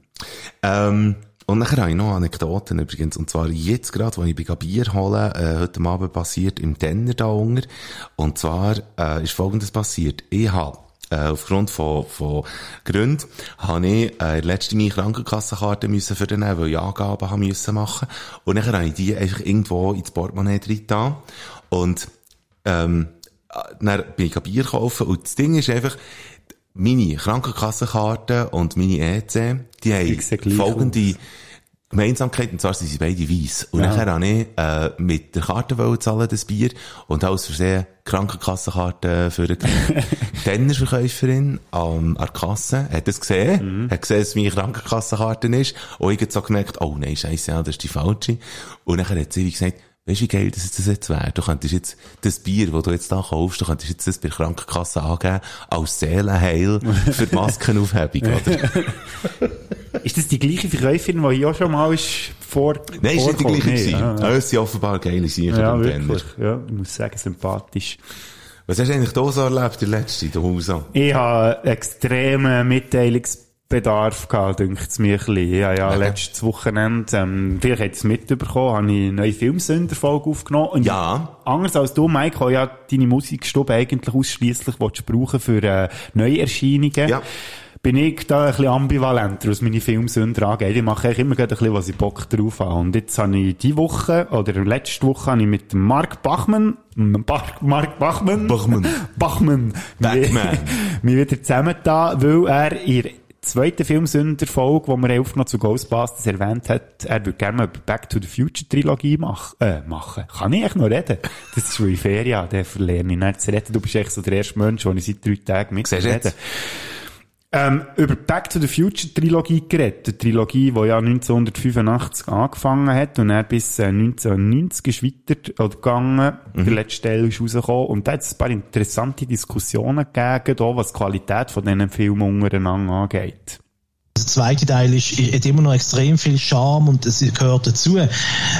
Ähm, und nachher habe ich noch Anekdoten übrigens. Und zwar jetzt gerade, als ich bei Bier holen, äh, heute Abend passiert im Denner da unten. Und zwar äh, ist Folgendes passiert. Ich habe äh, aufgrund von, von Gründen habe ich äh, letzte meine Krankenkassenkarte müssen für den weil ich Angaben haben müssen machen. Und nachher habe ich die einfach irgendwo ins Portemonnaie drin getan. Und ähm, äh, dann bin ich Bier kaufen und das Ding ist einfach, meine Krankenkassenkarte und meine EC, die haben folgende Gemeinsamkeit, und zwar sind sie beide weiss. Und Ja. nachher habe ich äh, mit der Karte zahlen, das Bier, und aus Versehen Krankenkassenkarte für eine [LAUGHS] Tennerverkäuferin ähm, an der Kasse, hat das gesehen, hat gesehen, dass meine Krankenkassenkarte ist, und ich hab so gemerkt, oh nein, scheiße, ja, das ist die falsche. Und nachher hat sie wie gesagt, Weißt du, wie geil das das jetzt wäre? Du könntest jetzt das Bier, das du jetzt da kaufst, du könntest jetzt das bei der Krankenkasse angeben, als Seelenheil für die [LAUGHS] Maskenaufhebung, oder? [LAUGHS] Ist das die gleiche Verkäuferin, die hier auch schon mal ist vor Nein, ist nicht die gleiche Nee, ah, Ah, Es sind offenbar geile Sicher Ja, wirklich. Ja, ich muss sagen, sympathisch. Was hast du eigentlich da so erlebt, der letzte, der Hausa? Ich habe extremen Mitteilungsbedarf gehabt, denkt es mir ein bisschen. Habe ja Okay. letztes Wochenende, ähm, vielleicht ihr es mitbekommen, habe ich eine neue Filmsünderfolge aufgenommen. Und Ja. Anders als du, Mike, habe ja deine Musikstube eigentlich ausschliesslich brauchen für äh, Neuerscheinungen. Ja. Bin ich da ein bisschen ambivalenter, was meine Filmsünder angeht. Ich mache eigentlich immer ein bisschen, was ich Bock drauf habe. Und jetzt habe ich die Woche, oder letzte Woche, habe ich mit Mark Bachmann, Mark, Mark Bachmann, Bachmann. [LAUGHS] Bachmann, Bachmann. [LAUGHS] mich wieder zusammengetan, weil er in der zweiten Filmsünder-Folge, die wir aufgenommen zu Ghostbusters erwähnt hat, er würde gerne mal eine Back to the Future Trilogie mach, äh, machen. Kann ich echt noch reden? Das ist, weil ich Ferien der verlerne ich nicht zu reden. Du bist echt so der erste Mensch, den ich seit drei Tagen mit Siehst du rede. jetzt? Ähm, über Back to the Future Trilogie geredet. Die Trilogie, die ja 1985 angefangen hat und dann bis äh, 1990 ist weiter oder gegangen. Der letzte Teil ist rausgekommen. Und da hat es ein paar interessante Diskussionen gegeben, da, was die Qualität von diesen Filmen untereinander angeht. Der zweite Teil ist, hat immer noch extrem viel Charme und es gehört dazu.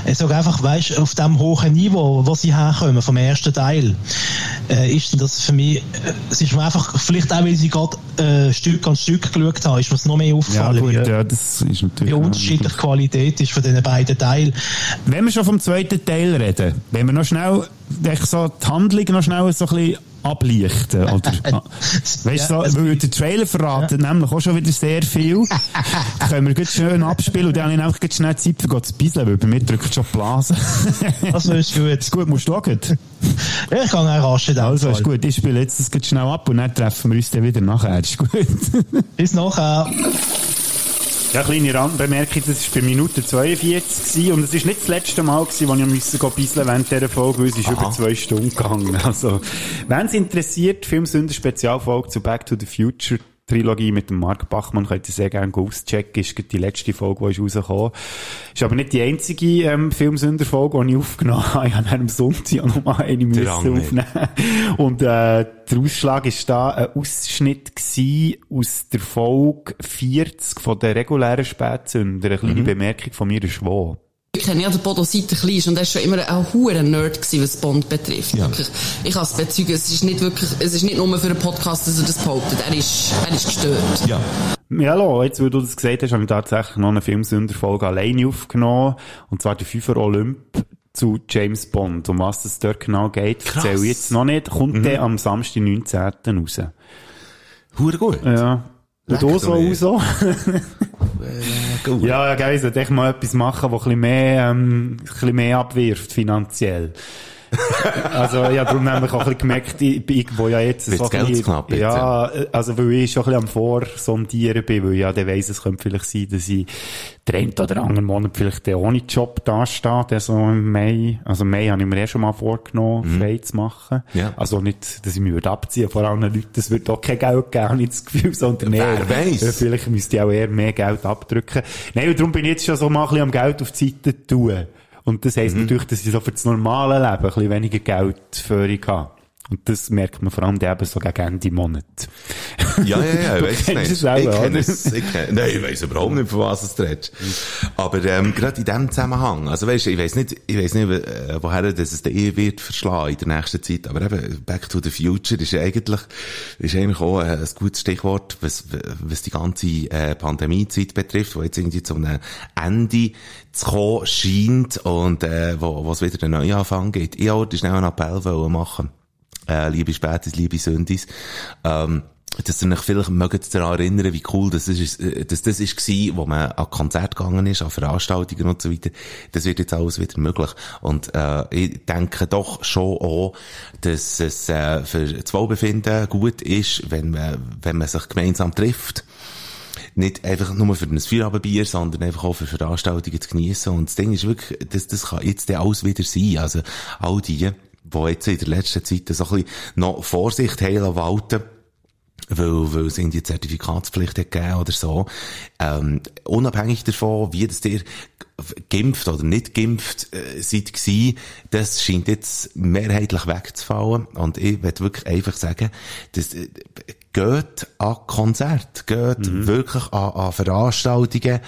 Ich sage einfach, weißt, auf dem hohen Niveau, wo sie herkommen, vom ersten Teil, äh, ist das für mich, äh, es ist mir einfach, vielleicht auch, weil sie gerade äh, Stück an Stück geschaut haben, ist mir es noch mehr Ja, aufgefallen, gut, wie, ja, das ist natürlich. wie unterschiedlich die Qualität ist von diesen beiden Teilen. Wenn wir schon vom zweiten Teil reden, wenn wir noch schnell, echt so die Handlung noch schnell so ein bisschen ablichten, [LAUGHS] oder? Weißt du, Ja, so, weil der Trailer verratet nämlich auch schon wieder sehr viel. [LAUGHS] Können wir gut schön abspielen und dann habe ich einfach gleich schnell Zeit für zu bisseln, weil bei mir drückt schon die Blase. [LAUGHS] Also ist gut. ist gut, musst du auch gut. Ja, ich kann auch rasch in Also, ist gut, ich spiele jetzt das schnell ab und dann treffen wir uns dann wieder nachher. Ist gut. Bis nachher. Ja, kleine Randbemerkung, das war bei Minute 42 gewesen, und es ist nicht das letzte Mal gewesen, wo ich musste gehen bisseln während dieser Folge, weil es ist über zwei Stunden gegangen. Also, wenn es interessiert, Filmsünder Spezialfolge zu Back to the Future Trilogie mit dem Mark Bachmann, könnt ihr sehr gerne auschecken, ist die letzte Folge, die ist rausgekommen. Ist aber nicht die einzige, ähm, Filmsünder-Folge, die ich aufgenommen [LAUGHS] habe. Ich habe am Sonntag noch mal eine müssen aufnehmen. Und, äh, der Ausschlag ist da ein Ausschnitt aus der Folge 40 von der regulären Spätzünder. Eine Mhm. kleine Bemerkung von mir ist wo. Ich kenne ja den Bodo seit er klein ist und er ist schon immer ein hoher Nerd gewesen, was Bond betrifft. Wirklich. Ich kann es bezeugen, es ist nicht wirklich, es ist nicht nur für einen Podcast, dass er das behauptet. Er ist, er ist gestört. Ja. Ja, hallo, jetzt, wo du das gesagt hast, habe ich tatsächlich noch eine Filmsünderfolge alleine aufgenommen. Und zwar der Fünfer Olymp zu James Bond. Um was es dort genau geht, erzähle ich jetzt noch nicht. Kommt Mhm. der am Samstag, 19. raus. Hure gut. Ja. Und du so auch [LAUGHS] so? Gut. Ja, ja, geil, sollte echt mal etwas machen, das ein bisschen mehr, ähm, ein bisschen mehr abwirft, finanziell. [LAUGHS] also, ja, darum nämlich auch ein bisschen gemerkt, ich, ich wo ja jetzt Wird's ein bisschen- geldsknapp jetzt, ja, also, weil ich schon ein bisschen am Vorsondieren bin, weil ja, der weiss, es könnte vielleicht sein, dass ich den einen oder anderen Monat vielleicht ohne Job dastehe, der so im Mai, also im Mai habe ich mir eh schon mal vorgenommen, frei zu machen. Mhm. Ja. Also nicht, dass ich mich würde abziehen vor allen Leuten, das würde auch kein Geld geben, habe ich das Gefühl, sondern eher, vielleicht müsste ich auch eher mehr Geld abdrücken. Nein, und darum bin ich jetzt schon so mal ein bisschen am Geld auf die Seite tun. Und das heisst natürlich, dass ich so für das normale Leben ein bisschen weniger Geld für ich habe. Und das merkt man vor allem eben so gegen Ende Monat. Ja, ja, ja, ich [LAUGHS] weiss es nicht. es auch, ich kenne es, ich kenn, nein, ich weiss überhaupt nicht, von was du redest. Aber, ähm, gerade in dem Zusammenhang, also weisst, ich weiss nicht, ich weiss nicht, äh, woher das es eh wird verschlagen in der nächsten Zeit, aber eben, Back to the Future ist eigentlich, ist eigentlich auch äh, ein gutes Stichwort, was, was die ganze, äh, Pandemiezeit betrifft, wo jetzt irgendwie zu einem Ende zu kommen scheint und, äh, wo, wo es wieder einen Neuanfang gibt. Ich wollte schnell einen Appell machen äh, liebe Spätis, liebe Sündis, ähm, dass ihr euch vielleicht mögt daran erinnern, wie cool das ist, äh, dass das ist gewesen, wo man an Konzert gegangen ist, an Veranstaltungen und so weiter. Das wird jetzt alles wieder möglich. Und, äh, ich denke doch schon auch, dass es, äh, für das Wohlbefinden gut ist, wenn man, wenn man sich gemeinsam trifft nicht einfach nur für ein Feierabendbier, sondern einfach auch für Veranstaltungen zu genießen. Und das Ding ist wirklich, das, das kann jetzt alles wieder sein. Also, all die, die jetzt in der letzten Zeit so ein bisschen noch Vorsicht haben walten, weil, weil es irgendwie Zertifikatspflicht gegeben oder so. Ähm, unabhängig davon, wie das dir geimpft oder nicht geimpft äh, seid gsi, das scheint jetzt mehrheitlich wegzufallen. Und ich will wirklich einfach sagen, dass, äh, geht an Konzerte, geht wirklich an, an Veranstaltungen.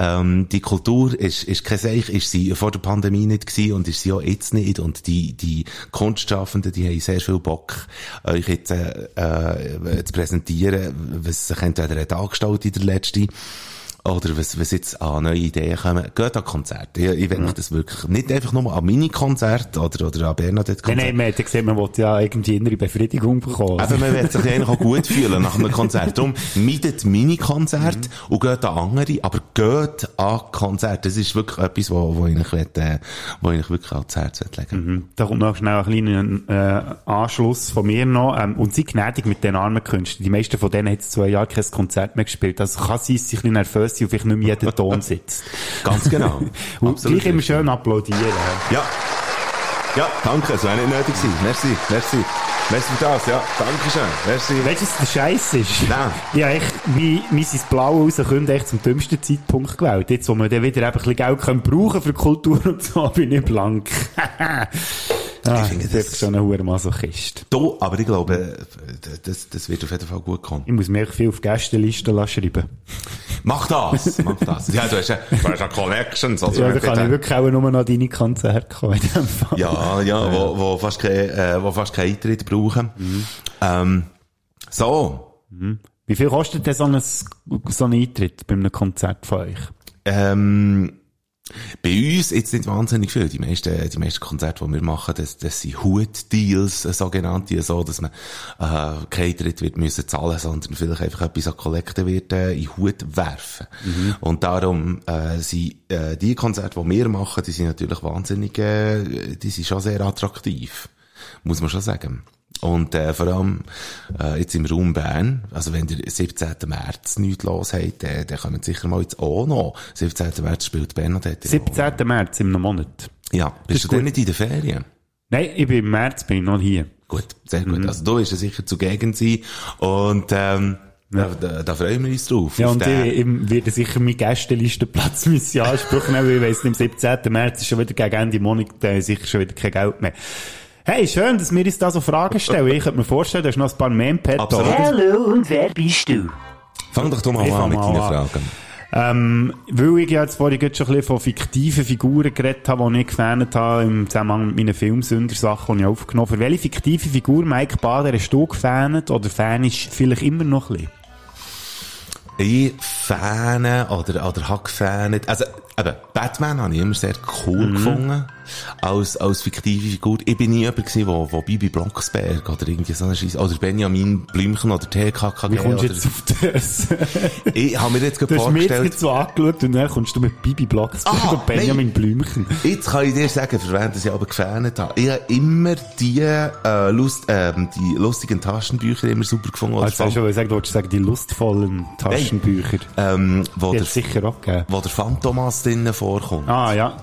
Ähm, die Kultur ist, ist kein Seich, ist sie vor der Pandemie nicht gewesen und ist sie auch jetzt nicht. Und die, die Kunstschaffenden, die haben sehr viel Bock, euch jetzt äh, äh, zu präsentieren, was sich entweder hat angestellt in der letzten oder was, was jetzt an neue Ideen kommen, geht an Konzerte. Ich, ich will mich das wirklich, nicht einfach nur an Mini-Konzerte oder, oder an Nein, Bernadette-Konzerte. nein, man hat ja gesehen, man will ja irgendwie innere Befriedigung bekommen. Eben, man wird sich eigentlich auch gut fühlen nach einem Konzert. Darum meidet Mini-Konzert und geht an andere, aber geht an Konzert. Das ist wirklich etwas, wo, wo ich euch, will, äh, wo ich wirklich ans Herz will legen Mhm. Da kommt noch schnell ein kleiner äh, Anschluss von mir noch. Ähm, und sie gnädig mit den armen Künstlern. Die meisten von denen haben jetzt zwei Jahre kein Konzert mehr gespielt. Also kann sie ein bisschen nervös sind und vielleicht nicht mehr jeder Ton [LAUGHS] sitzt. Ganz genau. [LAUGHS] Und Absolut gleich immer schön applaudieren. Ja. Ja, danke, es wäre nicht nötig gewesen. Merci, merci. Merci für das, ja. Dankeschön. Merci. Weißt du, was der Scheiß ist? Nein. Ja, ich, mein, mein Blau rauskommt echt zum dümmsten Zeitpunkt gewählt. Jetzt, wo wir dann wieder ein bisschen Geld können brauchen für Kultur und so, [LAUGHS] bin ich blank. Ah, Ich das ist schon ein hoher Masochist. Du, aber ich glaube, das, das wird auf jeden Fall gut kommen. Ich muss mir viel auf Gästelisten lassen schreiben. Mach das, mach das. Ja, du hast ja, du hast ja Connections. Also Ja, da kann du- ich wirklich auch nur noch deine Konzerte kommen, in dem Fall. Ja, ja, wo, wo fast kein, äh, wo fast keinen Eintritt brauchen. Ähm, so. Wie viel kostet denn so ein, so ein Eintritt bei einem Konzert von euch? Ähm, bei uns jetzt nicht wahnsinnig viel. Die meisten, die meisten Konzerte, die wir machen, das, das sind Hut-Deals, äh, sogenannte, so, dass man, äh, keinen Eintritt wird müssen zahlen, sondern vielleicht einfach etwas an Kollekte wird, äh, in Hut werfen. Und darum, äh, sind, äh, die Konzerte, die wir machen, die sind natürlich wahnsinnig, äh, die sind schon sehr attraktiv. Muss man schon sagen. Und äh, vor allem äh, jetzt im Raum Bern, also wenn ihr 17. März nichts los habt, äh, dann kommt sicher mal ins noch. 17. März spielt Bernadette. 17. März im Monat. Ja, bist ist du denn nicht in den Ferien? Nein, ich bin im März, bin ich noch hier. Gut, sehr gut. Also du wirst ja sicher zugegen sein und ähm, da, da, da freuen wir uns drauf. Ja, und den- ich, ich werde sicher meinen Gästelistenplatz [LAUGHS] müssen in Anspruch nehmen, weil ich weiss, am 17. März ist schon wieder gegen Ende Monat äh, sicher schon wieder kein Geld mehr. Hey, schön, dass wir uns da so Fragen stellen. Ich könnte mir vorstellen, du hast noch ein paar mehr im Petto. Hallo, und wer bist du? Fang doch doch mal Ich an mit deinen. Fragen. Ähm, weil ich ja jetzt vorhin schon ein bisschen von fiktiven Figuren geredet habe, die ich gefährt habe im Zusammenhang mit meinen Filmsünder-Sachen, die ich aufgenommen habe. Für welche fiktive Figur, Mike Bader, hast du gefährt oder fan ist vielleicht immer noch ein bisschen? Ich fähne oder, oder hab gefähnet. Also, eben, Batman habe ich immer sehr cool Mhm. gefunden. Als, als fiktive Figur. Ich bin nie jemand gewesen, wo, wo Bibi Blocksberg oder irgendwie so eine Scheisse, oder Benjamin Blümchen oder TKKG. Wie kommst du jetzt auf das? [LAUGHS] ich habe mir jetzt gerade Du hast mich jetzt vorgestellt, so angeschaut und dann kommst du mit Bibi Blocksberg Ah, und Benjamin Blümchen. Jetzt kann ich dir sagen, für wen ich aber gefährdet habe. Ich habe immer die, äh, Lust, ähm, die lustigen Taschenbücher immer super gefunden. Also, hast du schon gesagt, du sagen, die lustvollen Taschenbücher. ähm, wo, der, sicher auch gegeben. wo der Phantomas drinnen vorkommt. Ah, ja.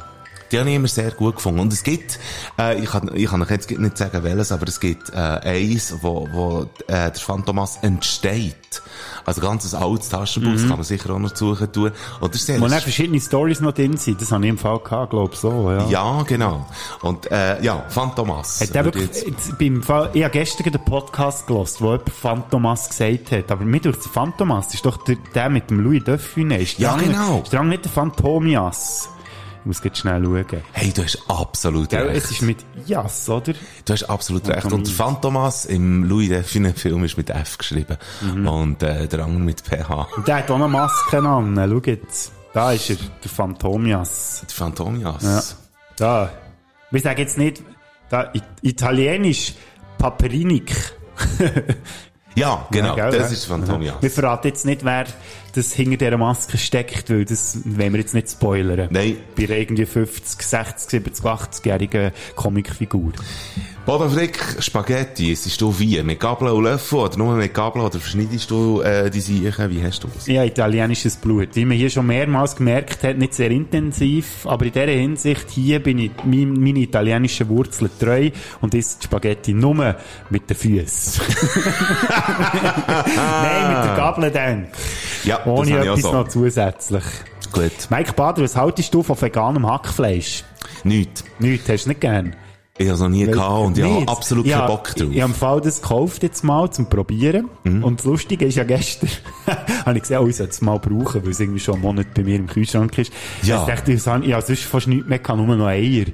Die habe ich immer sehr gut gefunden. Und es gibt, äh, ich kann, ich kann euch jetzt nicht sagen welches, aber es gibt, äh, eins, wo, wo, äh, der Phantomas entsteht. Also ganz ein altes Taschenbuch, das kann man sicher auch noch suchen tun. Und das ist dann verschiedene Stories noch drin sind. Das habe ich im Fall gehabt, glaub so, ja. ja, genau. Und, äh, ja, Phantomas. Hat der wirklich, jetzt- jetzt, beim Fall, ich habe gestern den Podcast gelost, wo jemand Phantomas gesagt hat. Aber mir durch Phantomas ist doch der, der mit dem Louis Duffy. Ist Ja, genau. Ist der nicht der Phantomias? Ich muss jetzt schnell schauen. Hey, du hast absolut Gell, recht. es ist mit Jas, oder? Du hast absolut recht. Und der Phantomas im Louis Define Film ist mit F geschrieben. Mhm. Und, äh, der andere mit PH. Und der hat auch eine Maske an. Schau jetzt. Da ist er, der Phantomias. Der Phantomias. Ja. Da. Wir sagen jetzt nicht, da, italienisch Paperinik. Ja, genau. Ja, gell, das ja. ist Phantomias. Wir verraten jetzt nicht, wer das hinter dieser Maske steckt, weil das wollen wir jetzt nicht spoilern. Nein. Bei irgendwie 50, 60, 70, 80-jährigen Comicfigur. Bodo Frick, Spaghetti, isst du wie? Mit Gabel und Löffel oder nur mit Gabel oder verschneidest du äh, die Siechen? Wie hast du es? Ja, italienisches Blut. Wie man hier schon mehrmals gemerkt hat, nicht sehr intensiv, aber in dieser Hinsicht, hier bin ich mein, meine italienischen Wurzeln treu und isst Spaghetti nur mit den Füßen. [LAUGHS] Nein, mit der Gabel dann. Ja, Ohne ich auch etwas so. noch zusätzlich. Gut. Mike Bader, was haltest du von veganem Hackfleisch? Nichts. Nichts, hast du nicht gern? Ich habe es noch nie gehabt und ich habe Nicht. absolut Ja, keinen Bock drauf. Mhm. Ich, ich habe Fall das gekauft jetzt mal zum Probieren. Und das Lustige ist ja gestern, [LAUGHS] habe ich gesehen, oh, ich sollte es mal brauchen, weil es irgendwie schon einen Monat bei mir im Kühlschrank ist. Ja. Ich dachte, ich habe ja, sonst fast nichts mehr, gehabt, nur noch Eier.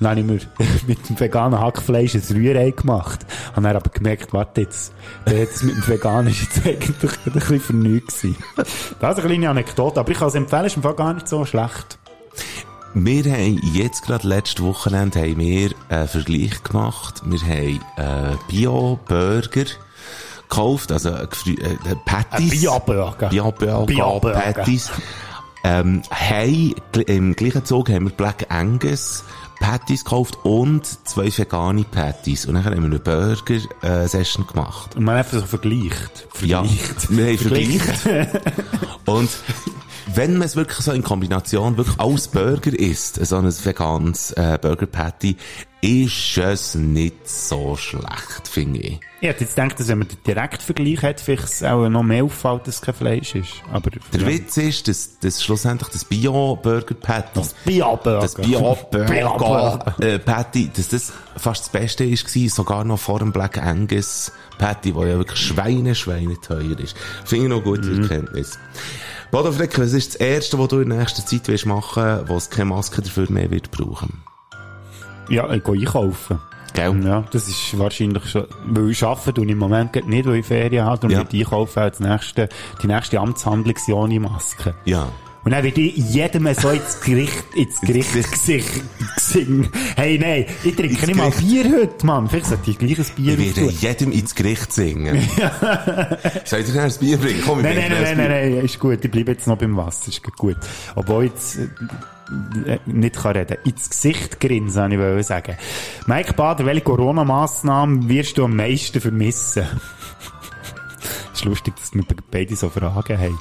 Dann habe ich mir [LAUGHS] mit dem veganen Hackfleisch ein Rührei gemacht. Habe dann aber gemerkt, warte jetzt, das mit dem Veganen ist jetzt eigentlich ein bisschen nichts gewesen. Das ist eine kleine Anekdote, aber ich kann es empfehlen, ist im Fall gar nicht so schlecht. Wir haben jetzt gerade letztes Wochenende haben wir einen Vergleich gemacht. Wir haben äh, Bio-Burger gekauft, also äh, äh, Patties. Bio-Burger. Bio-Burger, Bio-Burger. Patties. Ähm, gl- im gleichen Zug haben wir Black Angus Patties gekauft und zwei vegane Patties. Und dann haben wir eine Burger-Session gemacht. Und man einfach so vergleicht. Ja, Vergleicht. wir haben vergleicht. Und wenn man es wirklich so in Kombination wirklich als Burger isst, so ein veganes äh, Burger Patty, ist es nicht so schlecht, finde ich. Ich hätte jetzt gedacht, dass wenn man den Direktvergleich hat, vielleicht es auch noch mehr auffällt, dass es kein Fleisch ist. Aber, Der ja. Witz ist, dass, dass schlussendlich das Bio-Burger Patty, Das Bio-Burger. das Bio-Burger. [LAUGHS] äh, Patty, dass das fast das Beste ist gewesen, sogar noch vor dem Black Angus Patty, der ja wirklich Schweine, Schweine teuer ist. Finde ich noch gute Mhm. Erkenntnis. Bodo Frick, was ist das Erste, was du in der nächsten Zeit willst machen, wo es keine Maske dafür mehr wird brauchen? Ja, ich gehe einkaufen. Gell? Ja, das ist wahrscheinlich schon, weil ich arbeite und im Moment nicht, weil ich Ferien habe, und Ja. mit einkaufen als nächste, die nächste Amtshandlung ohne Maske. Ja. Und dann wird ich jedem so ins Gericht, ins Gericht gesingen. Hey, nein, ich trinke nicht mal. Bier heute, Mann. Vielleicht sollte ich gleich ein Bier Ich werde jedem ins Gericht singen. [LAUGHS] Soll ich dir ein Bier bringen? Komm, ich Nein, nein, nein, ein nein, nein, ist gut. Ich bleibe jetzt noch beim Wasser, ist gut. Obwohl ich jetzt äh, nicht kann reden Ins Gesicht grinsen, ich wollte sagen. Mike Bader, welche Corona-Massnahmen wirst du am meisten vermissen? [LAUGHS] ist lustig, dass wir beide so Fragen haben.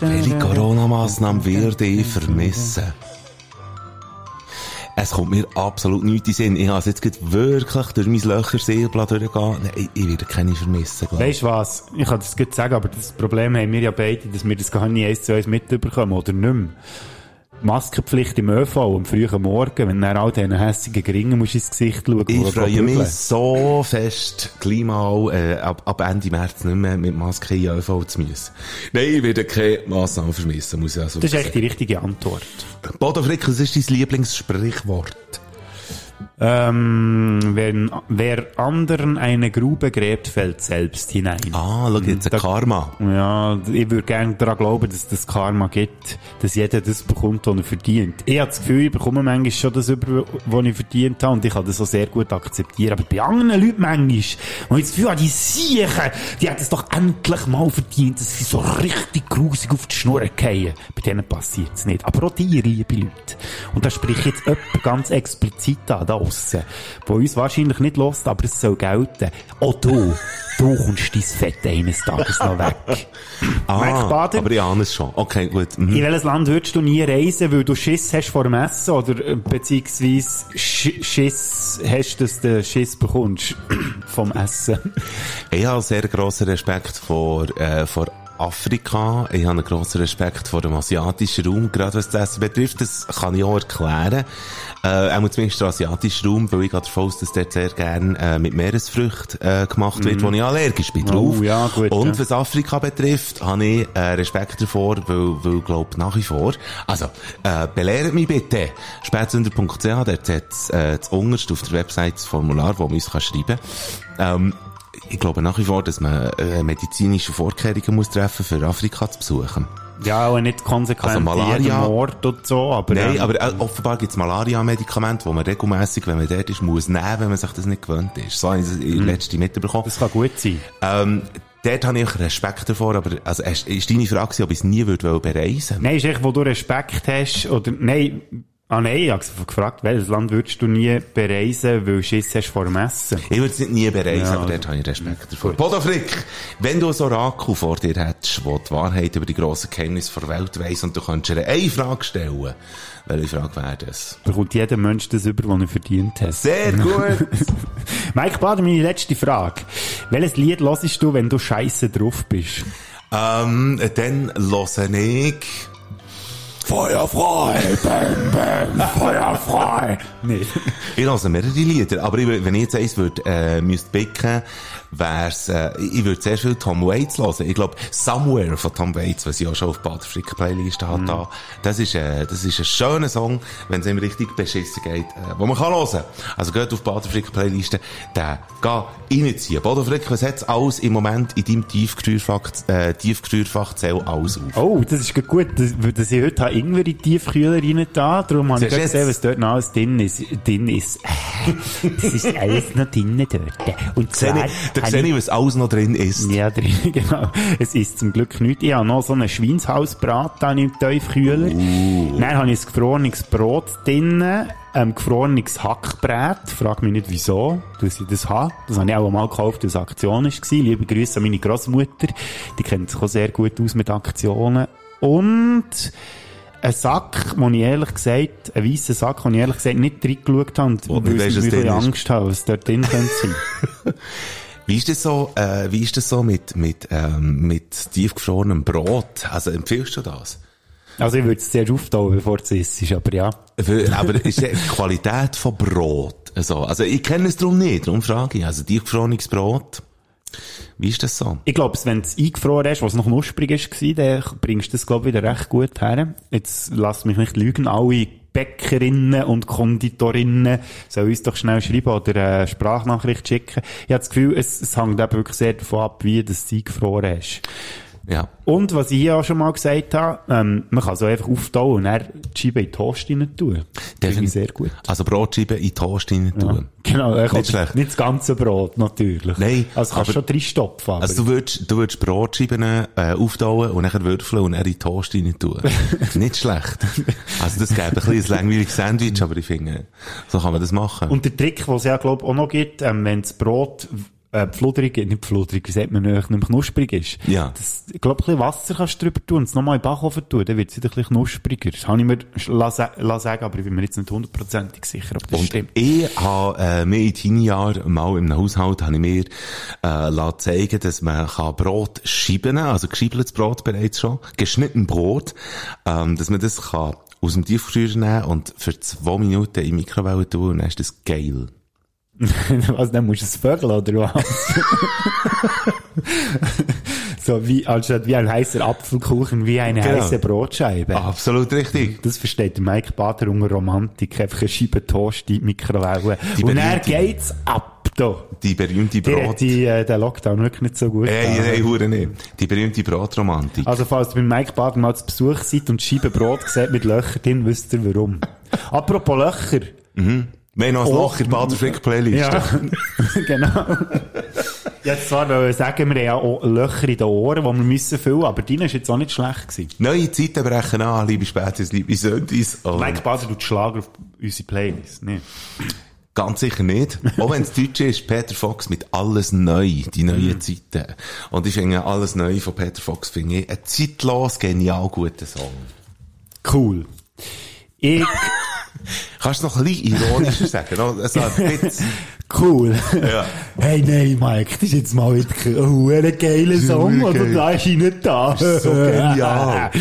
Welche Corona-Massnahmen würde ich vermissen? Es kommt mir absolut nichts in Sinn. Ich habe jetzt wirklich durch mein Löcherseelblatt durchgehen. Nein, ich, ich werde keine vermissen, glaube ich. Weißt du was? Ich kann das gut sagen, aber das Problem haben wir ja beide, dass wir das gar nicht eins zu eins mitbekommen, oder nicht mehr. Maskenpflicht im ÖV am frühen Morgen, wenn dann all diesen hässigen Gringen musst ins Gesicht schauen. Ich freue mich so fest, gleich mal äh, ab, ab Ende März nicht mehr mit Maske in ÖV zu müssen. Nein, ich werde keine Massnahmen vermissen, muss ich also Das ist echt die richtige Antwort. Bodo Frick, was ist dein Lieblingssprichwort? Ähm, wenn, wer anderen eine Grube gräbt, fällt selbst hinein. Ah, schau jetzt, ein Da- Karma. Ja, ich würde gerne daran glauben, dass das Karma gibt, dass jeder das bekommt, was er verdient. Ich habe das Gefühl, ich bekomme manchmal schon das über, was ich verdient habe und ich kann das auch sehr gut akzeptieren. Aber bei anderen Leuten manchmal, wo ich das Gefühl habe, die Siechen, die haben es doch endlich mal verdient, dass sie so richtig grusig auf die Schnur fallen. Bei denen passiert es nicht. Aber auch die, liebe Leute. Und da spreche ich jetzt jemand ganz explizit an, da aussen, der uns wahrscheinlich nicht lost, aber es soll gelten. Auch du, du kommst dein Fett eines Tages noch weg. Ah, Bader? aber ich ahne es schon. Okay, gut. Mhm. In welches Land würdest du nie reisen, weil du Schiss hast vor dem Essen oder äh, beziehungsweise Sch Schiss hast, dass du Schiss bekommst vom Essen? Ich habe sehr grossen Respekt vor, äh, vor Afrika. Ich habe einen grossen Respekt vor dem asiatischen Raum, gerade was das Essen betrifft. Das kann ich auch erklären. Äh, auch zumindest der asiatische Raum, weil ich gehe davon aus, dass dort sehr gern äh, mit Meeresfrüchten äh, gemacht wird, wo ich allergisch bin drauf. Oh, ja, gut, Und was Afrika betrifft, habe ich äh, Respekt davor, weil, weil glaub nach wie vor. Also, äh, belehrt mich bitte. Spätsünder.ch, dort hat äh, das unterste auf der Website das Formular, wo man uns kann schreiben kann. Ähm, ich glaube nach wie vor, dass man äh, medizinische Vorkehrungen muss treffen für Afrika zu besuchen. Ja, auch nicht konsequent Also Malaria- Mord und so, aber... Nein, ähm, aber äh, offenbar gibt es Malaria-Medikamente, die man regelmäßig, wenn man dort ist, muss nehmen, wenn man sich das nicht gewöhnt ist. So habe ich das mhm. letzte mitbekommen. Das kann gut sein. Ähm, dort habe ich Respekt davor, aber also, ist, deine Frage, ob ich es nie würde bereisen Nein, ist echt, wo du Respekt hast, oder, nein, ah nein, ich habe gefragt, welches Land würdest du nie bereisen, weil du Schiss hast vor dem Essen? Ich würde es nicht nie bereisen, Ja, aber also- dort habe ich Respekt davor. Bodo Frick, wenn du ein Orakel vor dir hättest, wo die Wahrheit über die grossen Geheimnisse der Welt weiss und du könntest ihr eine Frage stellen, welche Frage wäre das? Bekommt jeder Mensch das über, was er verdient hat. Sehr [LAUGHS] gut! Mike Bader, meine letzte Frage. Welches Lied hörst du, wenn du scheiße drauf bist? ähm, dann höre ich... Feuerfrei! Bam, bam, Feuerfrei! [LAUGHS] Nee. Ich höre mehrere Lieder, aber wenn ich jetzt eins würde, äh, müsste picken, wär's, äh, ich würde sehr viel Tom Waits hören. Ich glaube, Somewhere von Tom Waits, was ich auch schon auf Bad Frick Playlist habe, da, das ist, äh, das ist ein schöner Song, wenn es ihm richtig beschissen geht, äh, wo man kann hören. Also geht auf Bad Frick Playlist, den geh reinziehen. Bodo Frick, was hat's alles im Moment in deinem Tiefkühlfach, äh, Tiefkühlfachzell alles auf? Oh, das ist gut, dass, dass ich heute Ingwer in die Tiefkühler rein da, darum habe ich gesehen, was dort noch alles drin ist. Drin ist. [LAUGHS] Das ist alles noch drin dort. Und zwar da sehe ich, was alles noch drin ist. Ja, drin, [LAUGHS] genau. Es ist zum Glück nichts. Ich habe noch so einen Schweinshausbraten im Tiefkühler. Dann habe ich ein gefrorenes Brot drin, ein gefrorenes Hackbrät. Frag mich nicht wieso, dass ich das habe. Das habe ich auch mal gekauft, als Aktion war. Liebe Grüße an meine Großmutter. Die kennt sich auch sehr gut aus mit Aktionen. Und ein Sack, wo ich ehrlich gesagt, ein weißer Sack, wo ich ehrlich gesagt nicht reingeschaut habe und Oh, weil ich ein bisschen? Angst habe, was dort drin könnte sein. [LAUGHS] Wie ist das so, äh, wie ist das so mit, mit, ähm, mit tiefgefrorenem Brot? Also empfiehlst du das? Also ich würde es sehr auftauen, bevor es ist, aber ja. Aber ist die Qualität von Brot so? Also ich kenne es darum nicht, darum frage ich. Also tiefgefrorenes Brot, wie ist das so? Ich glaube, wenn es eingefroren ist, was noch knusprig war, dann bringst du das, glaube ich, wieder recht gut her. Jetzt lass mich nicht lügen, alle Bäckerinnen und Konditorinnen sollen uns doch schnell schreiben oder eine Sprachnachricht schicken. Ich habe das Gefühl, es, es hängt eben wirklich sehr davon ab, wie das eingefroren ist. Ja. Und was ich hier auch schon mal gesagt habe, ähm, man kann so einfach auftauen und dann die Scheibe in die Toast rein tun. Das finde ich sehr gut. Also Brotscheiben in die Toast rein tun. Genau, äh, Nicht schlecht. nicht das ganze Brot, natürlich. Nein, Also kannst du aber- schon reinstopfen. aber- Also du würdest, du würdest Brotscheiben äh, auftauen und nachher würfeln und dann in die Toast rein tun. [LAUGHS] nicht schlecht. Also das gäbe ein bisschen ein langweiliges Sandwich, aber ich finde, so kann man das machen. Und der Trick, den es ja, glaub auch noch gibt, ähm, wenn das Brot äh, pfludrig, nicht pfludrig, wie sagt man, nicht mehr knusprig ist. Ja. Das, ich glaube, ein bisschen Wasser kannst du drüber tun und es nochmal in den Backofen tun, dann wird es wieder ein bisschen knuspriger. Das habe ich mir lassen lassen sagen, aber ich bin mir jetzt nicht hundertprozentig sicher, ob das Und stimmt. ich habe äh, mir in deinen Jahren mal einem Haushalt habe ich mir äh, lassen zeigen, dass man kann Brot scheiben, also gescheibetes Brot bereits schon, geschnitten Brot, ähm, dass man das kann aus dem Tiefkühlschrank nehmen und für zwei Minuten in die Mikrowelle tun und dann ist das geil. Was, [LAUGHS] dann musst du es vögeln, oder was? [LAUGHS] so wie, anstatt wie ein heißer Apfelkuchen, wie eine Genau. heiße Brotscheibe. Absolut richtig. Das versteht Mike Bader unter Romantik. Einfach eine Scheibe Toast in die Mikrowelle. Die Und dann berühmte- geht's ab, da. Die berühmte Brot... die, äh, den Lockdown wirklich nicht so gut Ey, ey, hure nicht. Die berühmte Brotromantik. Also, falls ihr bei Mike Bader mal zu Besuch seid und Scheibe Brot [LAUGHS] seht mit Löchern drin, wisst ihr warum. Apropos Löcher. Wir haben noch Oh. Loch in der Baderfrick-Playlist. Ja, [LAUGHS] genau. Jetzt zwar wollen sagen, wir haben ja auch Löcher in den Ohren, die wir müssen füllen, aber deine war jetzt auch nicht schlecht gewesen. Neue Zeiten brechen an, liebe Spätis, liebe Söndis. Und Mike Bader tut Schlager auf unsere Playlist. Nee. Ganz sicher nicht. Auch wenn es Deutsch ist, Peter Fox mit Alles Neu, die neuen Mhm. Zeiten. Und ich finde Alles Neu von Peter Fox finde ich ein zeitlos, genial guter Song. Cool. Ich, Kannst du noch ein bisschen ironischer [LAUGHS] sagen? Noch so ein bisschen. cool. Ja. Hey, nein, Mike, das ist jetzt mal wieder ein geiler Song, oder da ist ich nicht da. so genial. [LAUGHS]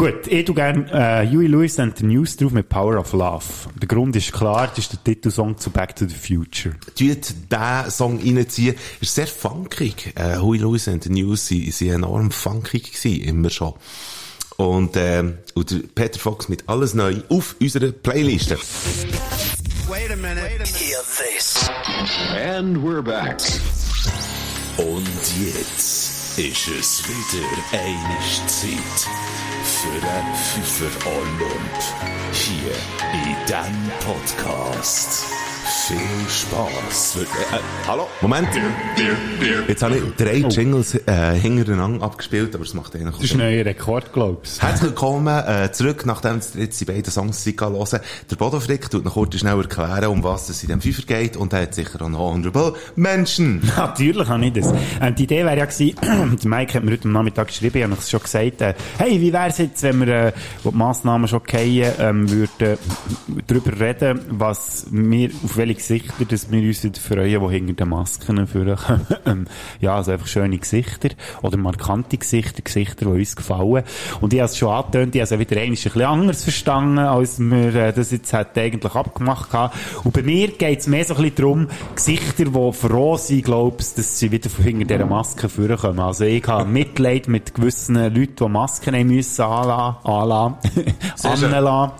Gut, ich tu gern, äh, Huey Lewis and the News drauf mit Power of Love. Der Grund ist klar, das ist der Titelsong zu Back to the Future. Tut diesen Song reinziehen. Ist sehr funkig. Äh, Huey Lewis and the News sind enorm funkig gewesen, immer schon. Und, ähm, und der Peter Fox mit Alles Neu auf unserer Playliste. Wait a minute. Hear this. And we're back. Und jetzt ist es wieder eine Zeit für einen Pfiffer Olymp. Hier in diesem Podcast. Viel Spaß. Äh, hallo? Moment. Jetzt habe ich drei Jingles äh, hintereinander abgespielt, aber es macht eigentlich Das ist ein neuer Rekord, glaubst Herzlich willkommen äh, zurück, nachdem jetzt die beiden Songs sind hören. Der Bodo Frick tut noch kurz schnell erklären, um was es in dem Fünfer geht und er hat sicher auch noch Honorable Menschen. [LAUGHS] Natürlich habe ich das. Ähm, die Idee wäre ja gewesen, [CLEARS THROAT] der Mike hat mir heute am Nachmittag geschrieben, ich habe es schon gesagt, äh, hey, wie wäre es jetzt, wenn wir, äh, wo die Massnahmen schon fallen, ähm, würden darüber reden, was wir, auf welche Gesichter, dass wir uns freuen, die hinter den Masken vorkommen. [LAUGHS] Ähm, ja, also einfach schöne Gesichter oder markante Gesichter, Gesichter, die uns gefallen. Und ich habe es schon angetönt, ich habe es wieder einmal ein bisschen anders verstanden, als wir äh, das jetzt hat eigentlich abgemacht haben. Und bei mir geht es mehr so ein bisschen darum, Gesichter, die froh sind, glaubst, dass sie wieder von hinter dieser Maske vorkommen. Also ich habe Mitleid mit gewissen Leuten, die Masken haben müssen [LAUGHS] anlassen, anlassen, anlassen,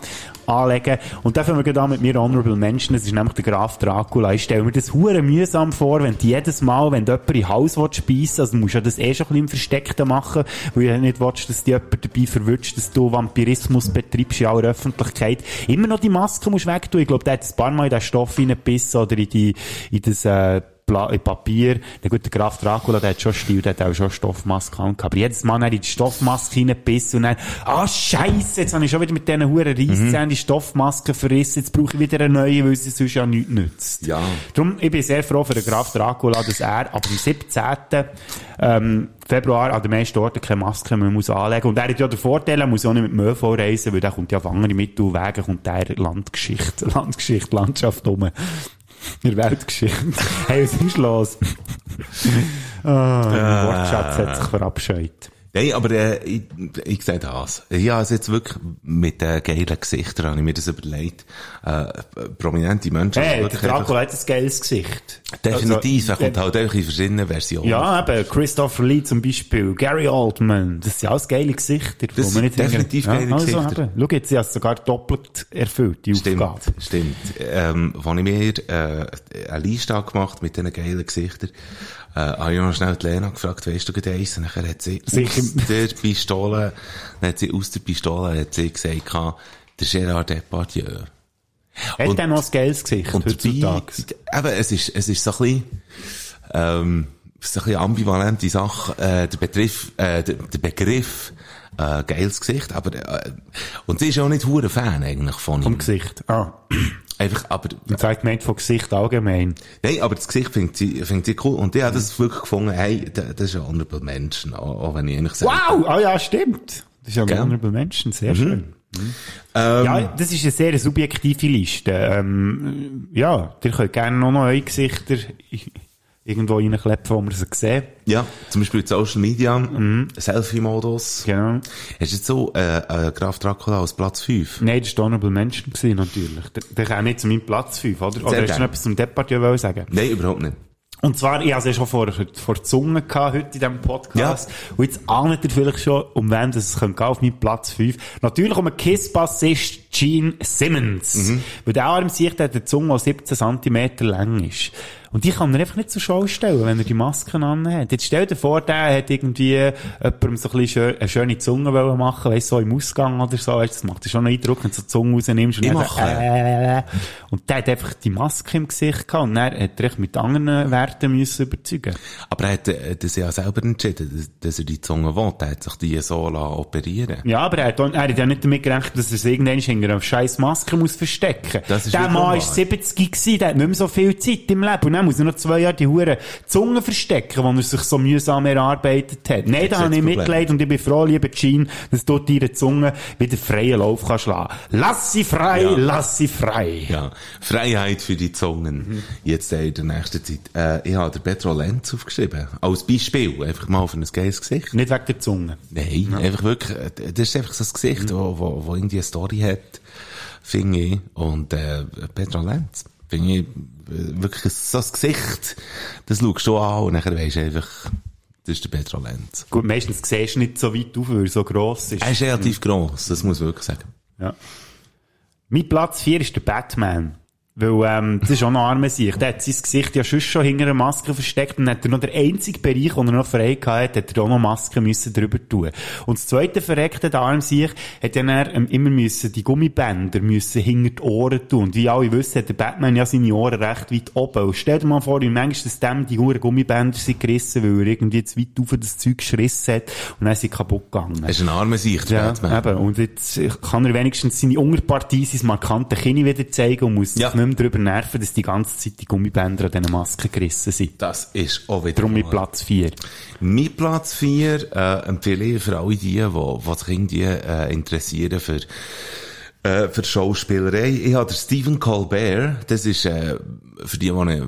anlegen. Und da fangen wir an mit mir Honorable Menschen. Das ist nämlich der Graf Dracula. Ich stelle mir das hure mühsam vor, wenn du jedes Mal, wenn du jemanden in Hals speisen willst, also musst du ja das eh schon ein bisschen im Versteckten machen, weil du nicht willst, dass dich jemand dabei verwünscht, dass du Vampirismus betreibst in aller Öffentlichkeit. Immer noch die Maske musst du wegtun. Ich glaube, der hat ein paar Mal in den Stoff reingebissen oder in die, in das, äh, in Papier. Der gute Graf Dracula, der hat schon Stil, der hat auch schon Stoffmaske angehabt. Aber jedes Mal hat in die Stoffmaske hineingebissen und dann, ah, Scheisse, jetzt habe ich schon wieder mit diesen huren Reisszähnen die Stoffmaske verrissen, jetzt brauche ich wieder eine neue, weil sie sonst ja nichts nützt. Ja. Darum, ich bin sehr froh für den Graf Dracula, dass er ab dem 17. Ähm, Februar an den meisten Orten keine Maske mehr muss anlegen Und er hat ja den Vorteil, er muss auch nicht mit dem ÖV reisen, weil der kommt ja auf andere Mittelwege, kommt der Landgeschichte, [LAUGHS] Landgeschichte, Landschaft um. In der Weltgeschichte. [LAUGHS] hey, was ist los? Ah, mein Wortschatz hat sich verabscheut. Nein, aber äh, ich, ich sehe das. Ja, also jetzt wirklich mit den geilen Gesichtern habe ich mir das überlegt. Äh, prominente Menschen. Hey, der Dracula hat ein geiles Gesicht. Definitiv, er Also, kommt halt einfach in verschiedenen Versionen. Ja, eben, Christopher Lee zum Beispiel, Gary Oldman, das sind alles geile Gesichter. Das sind definitiv hinter- geile also, Gesichter. Eben. Schau jetzt, sie es sogar doppelt erfüllt, die Stimmt, Aufgabe. stimmt. Ähm, als ich mir äh, eine Liste gemacht mit diesen geilen Gesichtern, äh, habe ich noch schnell die Lena gefragt, weißt du gerade eins? Und dann hat sie Sicher. aus der Pistole, dann hat sie aus der Pistole hat sie gesagt, der Gérard Depardieu. Hat Und- der noch ein geiles Gesicht Und heutzutage? eben, es ist, es ist so ein bisschen, ähm, so ein bisschen ambivalente Sache, äh, der Begriff, äh, der, der Begriff, äh, geiles Gesicht, aber, äh, und sie ist auch nicht hure Fan eigentlich von Vom ihm. Gesicht. Ah. Einfach, aber, Und zwar gemeint von Gesicht allgemein. nein, aber das Gesicht findet sie, findet sie cool. Und ich habe das wirklich gefunden, hey, da- das ist ein honorable Mensch, auch, auch wenn ich eigentlich sage. Wow! Ah ja, stimmt. Das ist ja ein? Honorable Menschen, sehr schön. Ähm, Ja, das ist eine sehr subjektive Liste. Ähm, ja, ihr könnt gerne noch neue Gesichter irgendwo reinklepfen, wo wir sie sehen. Ja, zum Beispiel Social Media, Selfie-Modus. Genau. Hast du jetzt so, äh, äh, Graf Dracula als Platz 5? Nein, das war Honorable Menschen, gewesen, natürlich. Der, der kam nicht zu meinem Platz 5, oder? Oder hast du noch etwas zum Departieu wollen sagen? Nein, überhaupt nicht. Und zwar, ich hatte es ja schon vor, vor Zunge gehabt, heute in diesem Podcast. Und jetzt ahnt ihr vielleicht schon, um wen es gehen, auf meinem Platz 5. Natürlich um einen Kiss-Bassist Gene Simmons. Weil der Arm sieht, der hat eine Zunge, die 17 cm lang ist. Und die kann er einfach nicht zur Schau stellen, wenn er die Masken anhat. Jetzt stell dir vor, der hat irgendwie jemandem so ein bisschen eine schöne Zunge wollen machen, weißt so im Ausgang oder so. Weisst, das macht dir schon einen Eindruck, wenn du so die Zunge rausnimmst und Ich dann mache. äh, und der hat einfach die Maske im Gesicht gehabt und dann hat er echt mit anderen Werten müssen überzeugen. Aber er hat äh, das ja selber entschieden, dass, dass er die Zunge will. Er hat sich die so operieren Ja, aber er hat, er hat ja nicht damit gerechnet, dass er es irgendwann hinter einer scheiß Maske muss verstecken. Das ist der Mann ist 70 gewesen, der hat nicht mehr so viel Zeit im Leben. Und dann muss er noch zwei Jahre die Hure Zunge verstecken, die er sich so mühsam erarbeitet hat. Nein, da habe ich. Mitleid und ich bin froh, lieber Jean, dass du deine Zunge wieder freien Lauf kannst schlagen. Lass sie frei, Ja. lass sie frei. Ja, Freiheit für die Zungen. Jetzt äh, in der nächsten Zeit. Äh, ich habe den Petro Lenz aufgeschrieben. Als Beispiel. Einfach mal für ein geiles Gesicht. Nicht wegen der Zunge. Nein, einfach wirklich, äh, das ist einfach so ein Gesicht, wo, wo, wo irgendwie eine Story hat, finde ich. Und, äh, Petro Lenz, finde ich, äh, wirklich so ein Gesicht, das schaust du an und dann weisst du einfach, das ist der Petro Lenz. Gut, meistens siehst du nicht so weit auf, weil er so gross ist. Er ist relativ gross, das muss man wirklich sagen. Ja. Mein Platz 4 ist der Batman. Weil, ähm, das ist auch noch arme Sicht. Der hat sein Gesicht ja schon schon hinter einer Maske versteckt und hat er noch den einzigen Bereich, wo er noch frei hatte, hat er auch noch Masken müssen drüber tun. Und das zweite verreckte, der arme Sicht, hat dann er, ähm, immer müssen, die Gummibänder müssen hinter die Ohren tun. Und wie alle wissen, hat der Batman ja seine Ohren recht weit oben. Und stell dir mal vor, wie manchmal, dass dem die Uhren Gummibänder sind gerissen, weil er irgendwie zu weit auf das Zeug geschissen hat und dann sie kaputt gegangen. Er ist ein armer Sicht, Ja, Batman. eben. Und jetzt kann er wenigstens seine Unterpartie, sein markante Kinn wieder zeigen und muss Ja. nicht mehr darüber nerven, dass die ganze Zeit die Gummibänder an diesen Masken gerissen sind. Das ist auch wieder Darum mit mal- Platz 4. Mein Platz 4 äh, empfehle ich für alle die, die, die sich irgendwie äh, interessieren für, äh, für Schauspielerei. Ich habe Stephen Colbert, das ist äh, für die, die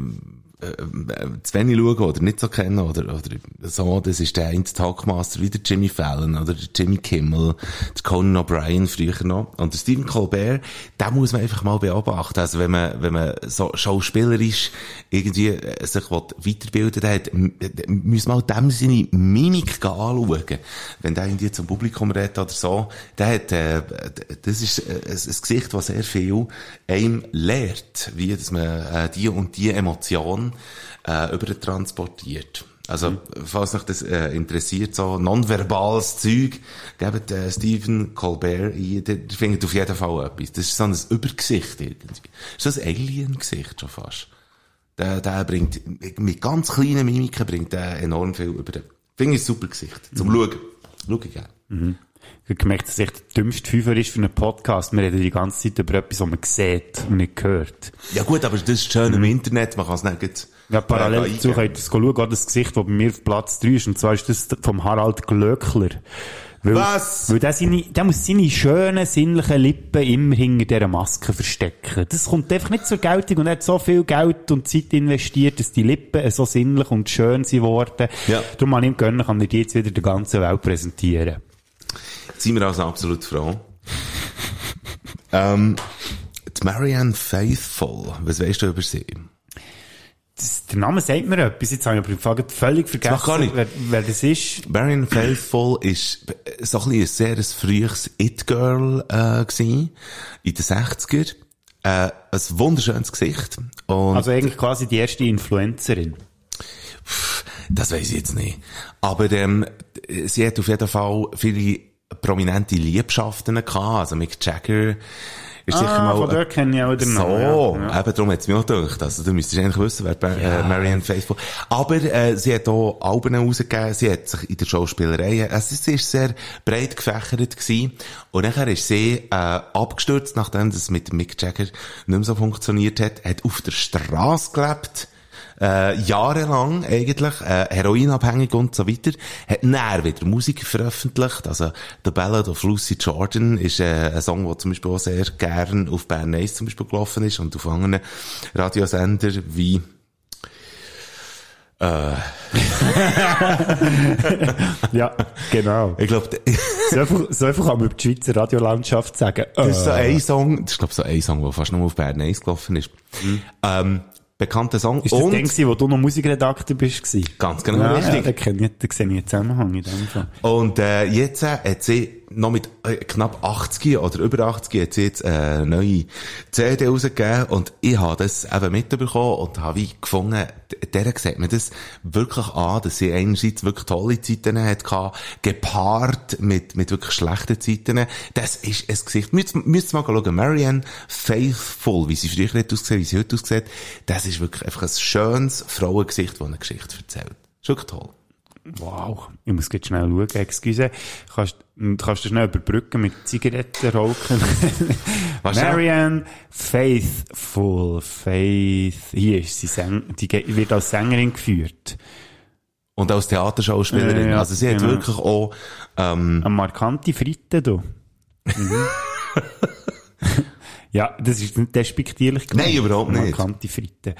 zu wenig schauen oder nicht so kennen oder, oder so, das ist der eine Talkmaster wie der Jimmy Fallon oder der Jimmy Kimmel, der Conan O'Brien früher noch. Und der Stephen Colbert, den muss man einfach mal beobachten. Also wenn man, wenn man so schauspielerisch irgendwie äh, sich weiterbilden hat, äh, muss man dem seine Mimik anschauen. Wenn der irgendwie zum Publikum redet oder so, der hat, äh, das ist äh, ein, ein Gesicht, das sehr viel einem lehrt, wie dass man äh, die und die Emotion äh, übertransportiert. Also, falls euch das äh, interessiert, so nonverbales Zeug, gebt äh, Stephen Colbert ein, der, der findet auf jeden Fall etwas. Das ist so ein Übergesicht irgendwie. Das ist ein Alien-Gesicht schon fast. Der, der bringt, mit ganz kleinen Mimiken bringt der enorm viel über finde ich ein super Gesicht. Zum Schauen. Schau ich gerne. Habe gemerkt, dass es echt der dümmste Fünfer ist für einen Podcast. Wir reden die ganze Zeit über etwas, was man sieht und nicht hört. Ja gut, aber das ist schön im Internet, man kann es nicht Ja, parallel äh, dazu könnt ihr schauen, auch das Gesicht, das bei mir auf Platz 3 ist, und zwar ist das vom Harald Glöckler. Weil, Was? Weil der, seine, der muss seine schönen, sinnlichen Lippen immer hinter dieser Maske verstecken. Das kommt einfach nicht zur Geltung und er hat so viel Geld und Zeit investiert, dass die Lippen so sinnlich und schön sind worden. Ja. Darum ich ihm gönnen, kann er die jetzt wieder der ganzen Welt präsentieren. Sind wir also absolut froh. [LAUGHS] ähm, die Marianne Faithful, was weißt du über sie? Das, der Name sagt mir etwas, jetzt habe ich aber im Fall völlig vergessen, gar nicht. wer, wer das ist. Marianne Faithful ist so ein, bisschen ein sehr frühes It-Girl äh, gewesen, in den 60er. Äh, ein wunderschönes Gesicht. Und Also eigentlich quasi die erste Influencerin. Das weiß ich jetzt nicht. Aber ähm, sie hat auf jeden Fall viele prominente Liebschaften gehabt. Also Mick Jagger ist sicher Ah, mal... von dort kenne ich auch den so, Namen. Ja. eben darum hat es mich auch gedacht. Also du müsstest eigentlich wissen, wer äh, Marianne Faithfull... Aber äh, sie hat auch Alben rausgegeben, sie hat sich in der Schauspielerei... Also sie ist sehr breit gefächert gewesen. Und nachher ist sie äh, abgestürzt, nachdem das mit Mick Jagger nicht mehr so funktioniert hat, hat auf der Straße gelebt äh, jahrelang eigentlich, äh, heroinabhängig und so weiter, hat näher wieder Musik veröffentlicht, also The Ballad of Lucy Jordan ist äh, ein Song, der zum Beispiel auch sehr gern auf Bern 1 zum Beispiel gelaufen ist und auf anderen Radiosender wie [LAUGHS] Ja, genau. ich glaube, [LAUGHS] So viel, so viel kann man über die Schweizer Radiolandschaft sagen. das ist so Äh, ein Song, das ist glaube so ein Song, der fast nur auf Bern 1 gelaufen ist. Ähm, bekannter Song ist das und Ding gewesen, wo du noch Musikredakteur bist? gewesen? ganz genau Ja, richtig. ja, da kenne ich, da sehe ich einen Zusammenhang in dem Fall. Und äh, jetzt äh, hat sie noch mit äh, knapp 80 oder über 80 hat sie jetzt äh, eine neue CD rausgegeben und ich habe das eben mitbekommen und habe wie gefunden, der sieht mir das wirklich an, dass sie einerseits wirklich tolle Zeiten hat gehabt, gepaart mit, mit wirklich schlechten Zeiten. Das ist ein Gesicht. Müsst, müsst mal schauen. Marianne Faithful, wie sie früher hat ausgesehen, wie sie heute aussieht, das ist wirklich einfach ein schönes Frauengesicht, das eine Geschichte erzählt. Ist wirklich toll. Wow. Ich muss jetzt schnell schauen, excuse. Kannst, kannst du schnell überbrücken mit Zigaretten rauchen? [LAUGHS] Marianne Faithful. Faith. Hier ist sie, Säng, die wird als Sängerin geführt. Und als Theaterschauspielerin. Ja, also sie hat genau. wirklich auch, ähm, Eine markante Fritte, du. [LAUGHS] Mhm. [LAUGHS] ja, das ist nicht despektierlich gemeint. Nein, überhaupt nicht. Markante Fritte.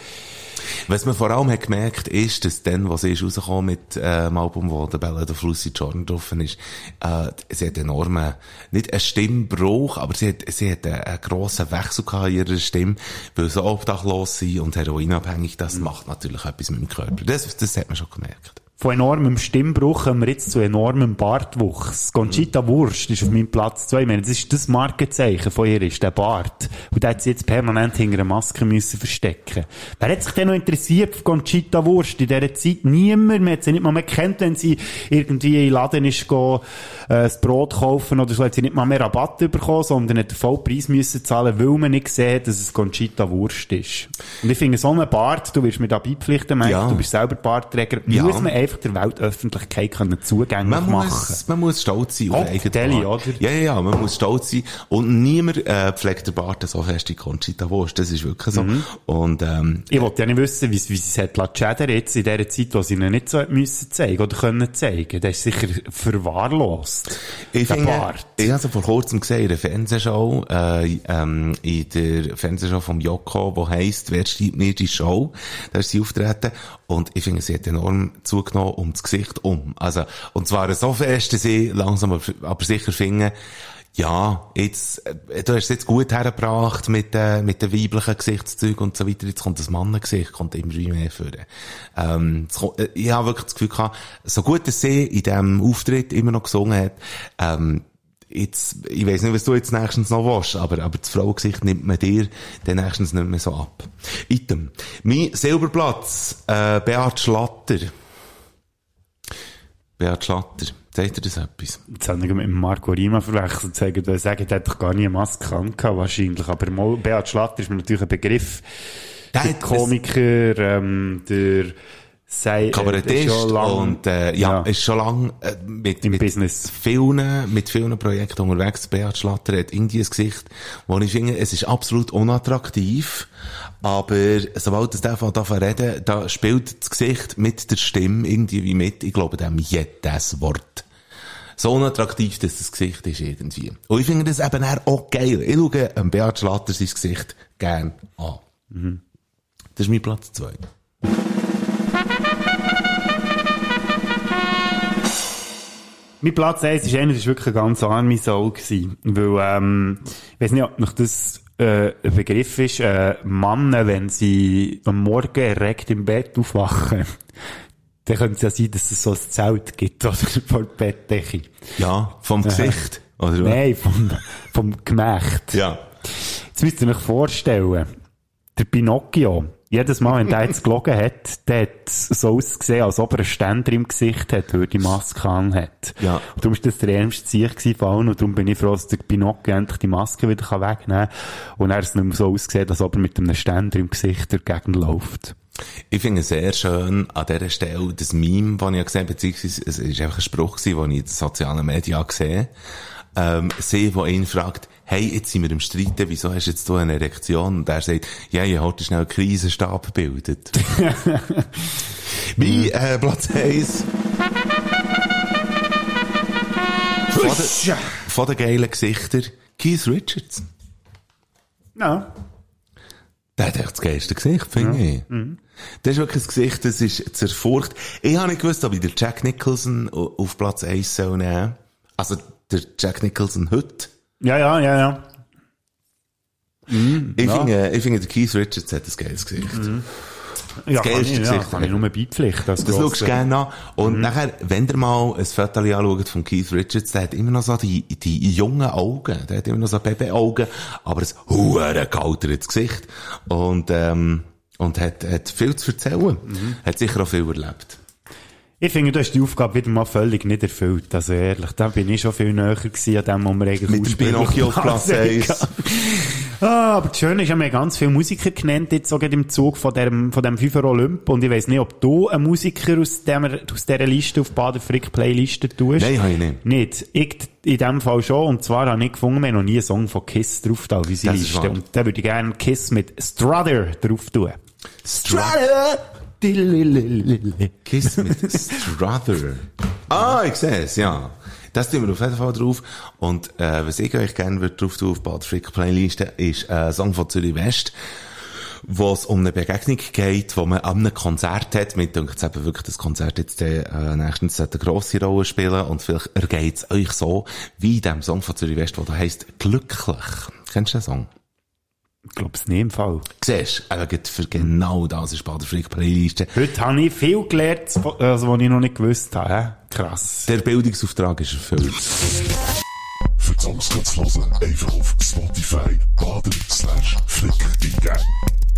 was man vor allem hat gemerkt, ist, dass dann, was sie ist rausgekommen mit äh, dem Album, wo der Ballad of Lucy Jordan drauf ist, äh, sie hat enorme, nicht einen Stimmbruch, aber sie hat, sie hat einen, einen grossen Wechsel gehabt in ihrer Stimme, weil so obdachlos sein und heroinabhängig, das macht natürlich etwas mit dem Körper. Das, das hat man schon gemerkt. Von enormem Stimmbruch kommen wir jetzt zu enormem Bartwuchs. Conchita Wurst ist auf meinem Platz 2. Ich meine, das ist das Markenzeichen von ihr, ist der Bart. Und der hat sie jetzt permanent hinter einer Maske müssen verstecken. Wer hat sich denn noch interessiert für Conchita Wurst in dieser Zeit? Niemand. Man hat sie nicht mal mehr kennt, wenn sie irgendwie in den Laden ist, go, äh, das Brot kaufen oder so, hat sie nicht mal mehr Rabatt bekommen, sondern hat den Vollpreis müssen zahlen, weil man nicht gesehen hat, dass es Conchita Wurst ist. Und ich finde, so einen Bart, du wirst mir da beipflichten, Ja. du bist selber Bartträger, Ja. muss man einfach der Weltöffentlichkeit können zugänglich Man machen. muss, man muss stolz sein auf Ob eigene Deli, oder? Ja, ja, ja, man muss stolz sein. Und niemand äh, pflegt den Bart so fest wie Conchita Wurst. Das ist wirklich so. Mhm. Und ähm, Ich wollte ja nicht wissen, wie, wie sie es hat lassen jetzt in der Zeit, wo sie ihn nicht so müssen zeigen oder können zeigen. Der ist sicher verwahrlost. Ich der finde, Bart. ich habe vor kurzem gesehen in einer Fernsehshow, äh, ähm, in der Fernsehshow vom Joko, wo heisst, wer schreibt mir die Show? Da ist sie auftreten. Und ich finde, sie hat enorm zugenommen um das Gesicht um. Also, und zwar so fest, dass ich langsam aber, sicher finde, ja, jetzt, äh, du hast es jetzt gut hergebracht mit, äh, mit den weiblichen Gesichtszügen und so weiter. Jetzt kommt das Mannengesicht, kommt immer mehr vor. Ähm, kommt, äh, ich habe wirklich das Gefühl gehabt, so gut dass sie in diesem Auftritt immer noch gesungen hat, ähm, jetzt, ich weiß nicht, was du jetzt nächstens noch willst, aber, aber das Frauengesicht nimmt man dir dann nächstens nicht mehr so ab. Item. Mein Silberplatz, äh, Beat Schlatter. Beat Schlatter. Sagt ihr das etwas? Jetzt habe ich mit Marco Rima verwechselt. Sagen, du sagen, der hat doch gar nie eine Maske angehabt, wahrscheinlich. Aber Beat Schlatter ist mir natürlich ein Begriff. Der hat- Komiker, ähm, der sei, Kabarettist äh, schon lang- und äh, ja, Ja. ist schon lange äh, mit, mit Business. vielen mit vielen Projekten unterwegs. Beat Schlatter hat irgendwie ein Gesicht, wo ich finde, es ist absolut unattraktiv, aber sobald es davon davon reden, da spielt das Gesicht mit der Stimme irgendwie wie mit. Ich glaube dem jedes Wort. So unattraktiv, dass das Gesicht ist irgendwie. Und ich finde das eben auch geil. Ich schaue einem Beat Schlatter sein Gesicht gern an. Mhm. Das ist mein Platz zwei. Mein Platz 1 ist einer, das wirklich eine ganz arme Sau gewesen. Weil, ähm, ich weiss nicht, ob noch das, äh, ein Begriff ist, äh, Männer, wenn sie am Morgen erregt im Bett aufwachen, [LAUGHS] dann könnte es ja sein, dass es so ein Zelt gibt, [LAUGHS] oder, vor der Bettdecke. Ja, vom Gesicht. Oder was? Nein, vom, vom Gemächt. Ja. Jetzt müsst ihr euch vorstellen, der Pinocchio, jedes Mal, wenn der jetzt gelogen hat, der hat so ausgesehen, als ob er einen Ständer im Gesicht hat, weil die Maske an hat. Ja. Und darum war das der ärmste Sieg von allen und darum bin ich froh, dass der Pinocchio endlich die Maske wieder wegnehmen kann und er es nicht mehr so ausgesehen, als ob er mit einem Ständer im Gesicht dagegen läuft. Ich finde es sehr schön an dieser Stelle das Meme, das ich gesehen habe, beziehungsweise es ist einfach ein Spruch gewesen, den ich in den sozialen Medien gesehen ähm, sie, die ihn fragt, hey, jetzt sind wir im Streiten, wieso hast jetzt du eine Erektion? Und er sagt, ja, ich habe heute schnell einen Krisenstab gebildet. [LAUGHS] mein äh, Platz 1 von, den, von den geilen Gesichtern Keith Richards. Ja. Der hat echt das geilste Gesicht, finde ich. Das ist wirklich ein Gesicht, das ist zur Furcht. Ich habe nicht gewusst, ob ich den Jack Nicholson au- auf Platz 1 soll nehmen. Also, der Jack Nicholson heute. Ja, ja, ja, ja. Ich ja. finde, ich finde, der Keith Richards hat ein geiles Gesicht. Ja, kann geilste ich, ja, Gesicht. kann ich nur beipflichten. als Das schaust du gerne an. Und nachher, wenn ihr mal ein Foto anschaut von Keith Richards, der hat immer noch so die, die jungen Augen. Der hat immer noch so Babyaugen, aber ein hure gealtertes Gesicht. Und, ähm, und hat, hat viel zu erzählen. Hat sicher auch viel erlebt. Ich finde, du hast die Aufgabe wieder mal völlig nicht erfüllt. Also ehrlich, da bin ich schon viel näher gewesen an dem, wo wir eigentlich Mit Pinocchio auf Platz Platz [LAUGHS] 1. Ah, aber das Schöne ist, wir haben ganz viele Musiker genannt, jetzt sogar im Zug von dem, von dem Fünfer Olymp. Und ich weiss nicht, ob du einen Musiker aus, dem, aus dieser Liste auf Bader Frick Playliste tust. Nein, habe ich nicht. Nicht. Ich in dem Fall schon. Und zwar habe ich gefunden, wir haben noch nie einen Song von Kiss drauf da auf unsere Liste. Und da würde ich gerne Kiss mit Struther drauf tun. Strutter! Kiss mit Struther. [LAUGHS] Ah, ich sehe es, ja. Das tun wir auf jeden Fall drauf. Und äh, was ich euch gerne würde drauf tun auf Bad Frick Playliste ist äh, ein Song von Zürich West, wo es um eine Begegnung geht, wo man an einem Konzert hat. Mir denkt es eben wirklich, das Konzert jetzt äh, nächstens eine grosse Rolle spielen und vielleicht ergeht es euch so, wie in dem Song von Zürich West, der heisst «Glücklich». Kennst du den Song? Ich glaube es nicht im Fall. Siehst du, eben für genau das ist Bad Frick Playliste. Heute habe ich viel gelernt, also, was ich noch nicht gewusst habe. hä? Krass. Der Bildungsauftrag ist erfüllt. Für die Songs zu hören, einfach auf Spotify baden slash flick eingeben.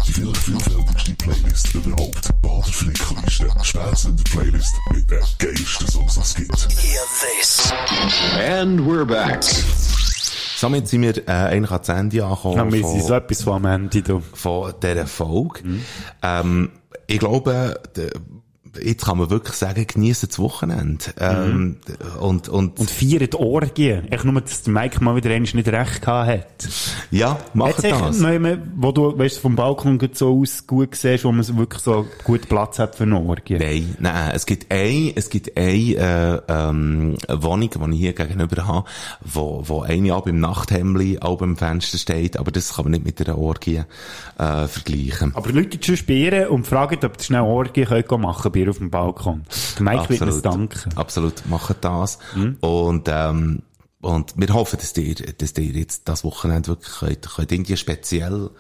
Die vielleicht vielfältigste Playlist überhaupt. Bader Flickliste. Spätestens in der Playlist mit den geilsten Songs, die es gibt. And we're back. Somit sind wir äh, eigentlich ans Ende angekommen Ja, wir sind so etwas von am Ende. Du. von dieser Folge. Ähm, ich glaube, jetzt kann man wirklich sagen, genießen das Wochenende. Ähm, und, und, Und feiern die Orgie. Ich nur, dass der Mike mal wieder nicht recht gehabt hat. ja, macht Hat das. jemand, wo du, weißt, vom Balkon so aus gut siehst, wo man wirklich so gut Platz hat für eine Orgie? Nein, nein, es gibt ein, es gibt eine, äh, ähm, Wohnung, die ich hier gegenüber habe, wo, wo eine ab im Nachthemdli, ab im Fenster steht, aber das kann man nicht mit einer Orgie, äh, vergleichen. Aber Leute schon spielen und fragen, ob ihr schnell Orgie könnt machen bei ihr auf dem Balkon. Der Mike wird uns danken. Absolut, macht das. Und, ähm, und wir hoffen, dass ihr, dass ihr jetzt das Wochenende wirklich könnt, könnt irgendwie speziell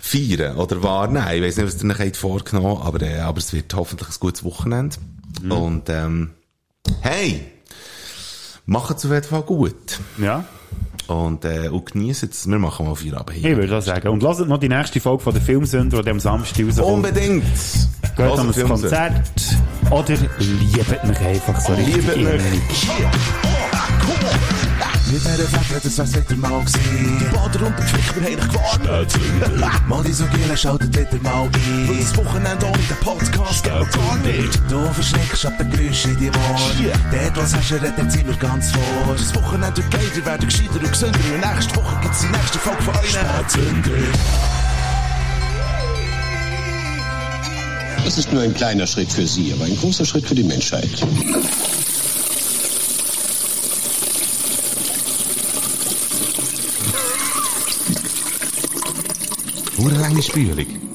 feiern oder wahrnehmen. Ich weiss nicht, was ihr euch habt vorgenommen aber, äh, aber es wird hoffentlich ein gutes Wochenende. Und, ähm, hey! Macht es auf jeden Fall gut. Ja, Und, äh, und genießt es. Wir machen mal Feierabend ich hier. würde das sagen. Und lasst noch die nächste Folge von der Filmsünder, die am Samstag rauskommt. Unbedingt! Geht an das. Konzert. Oder liebt mich einfach so richtig Liebt mich. Mit dieser Fläche, das wär's wieder mal gewesen. Die Bader und der Pflicht, wir haben dich gewarnt. Mal die so Giele, schaltet wieder mal ein. Weil das Wochenende ohne den Podcast geht gar nicht. Du verschreckst ab den Geräuschen in die Ohren. Dort, was hast du, redet sind wir ganz vor. Das Wochenende geht, ihr werdet gescheiter und gesünder. Und nächste Woche gibt's die nächste Folge von euch. Spätzünder. Das ist nur ein kleiner Schritt für Sie, aber ein großer Schritt für die Menschheit. Hure lange Spülung.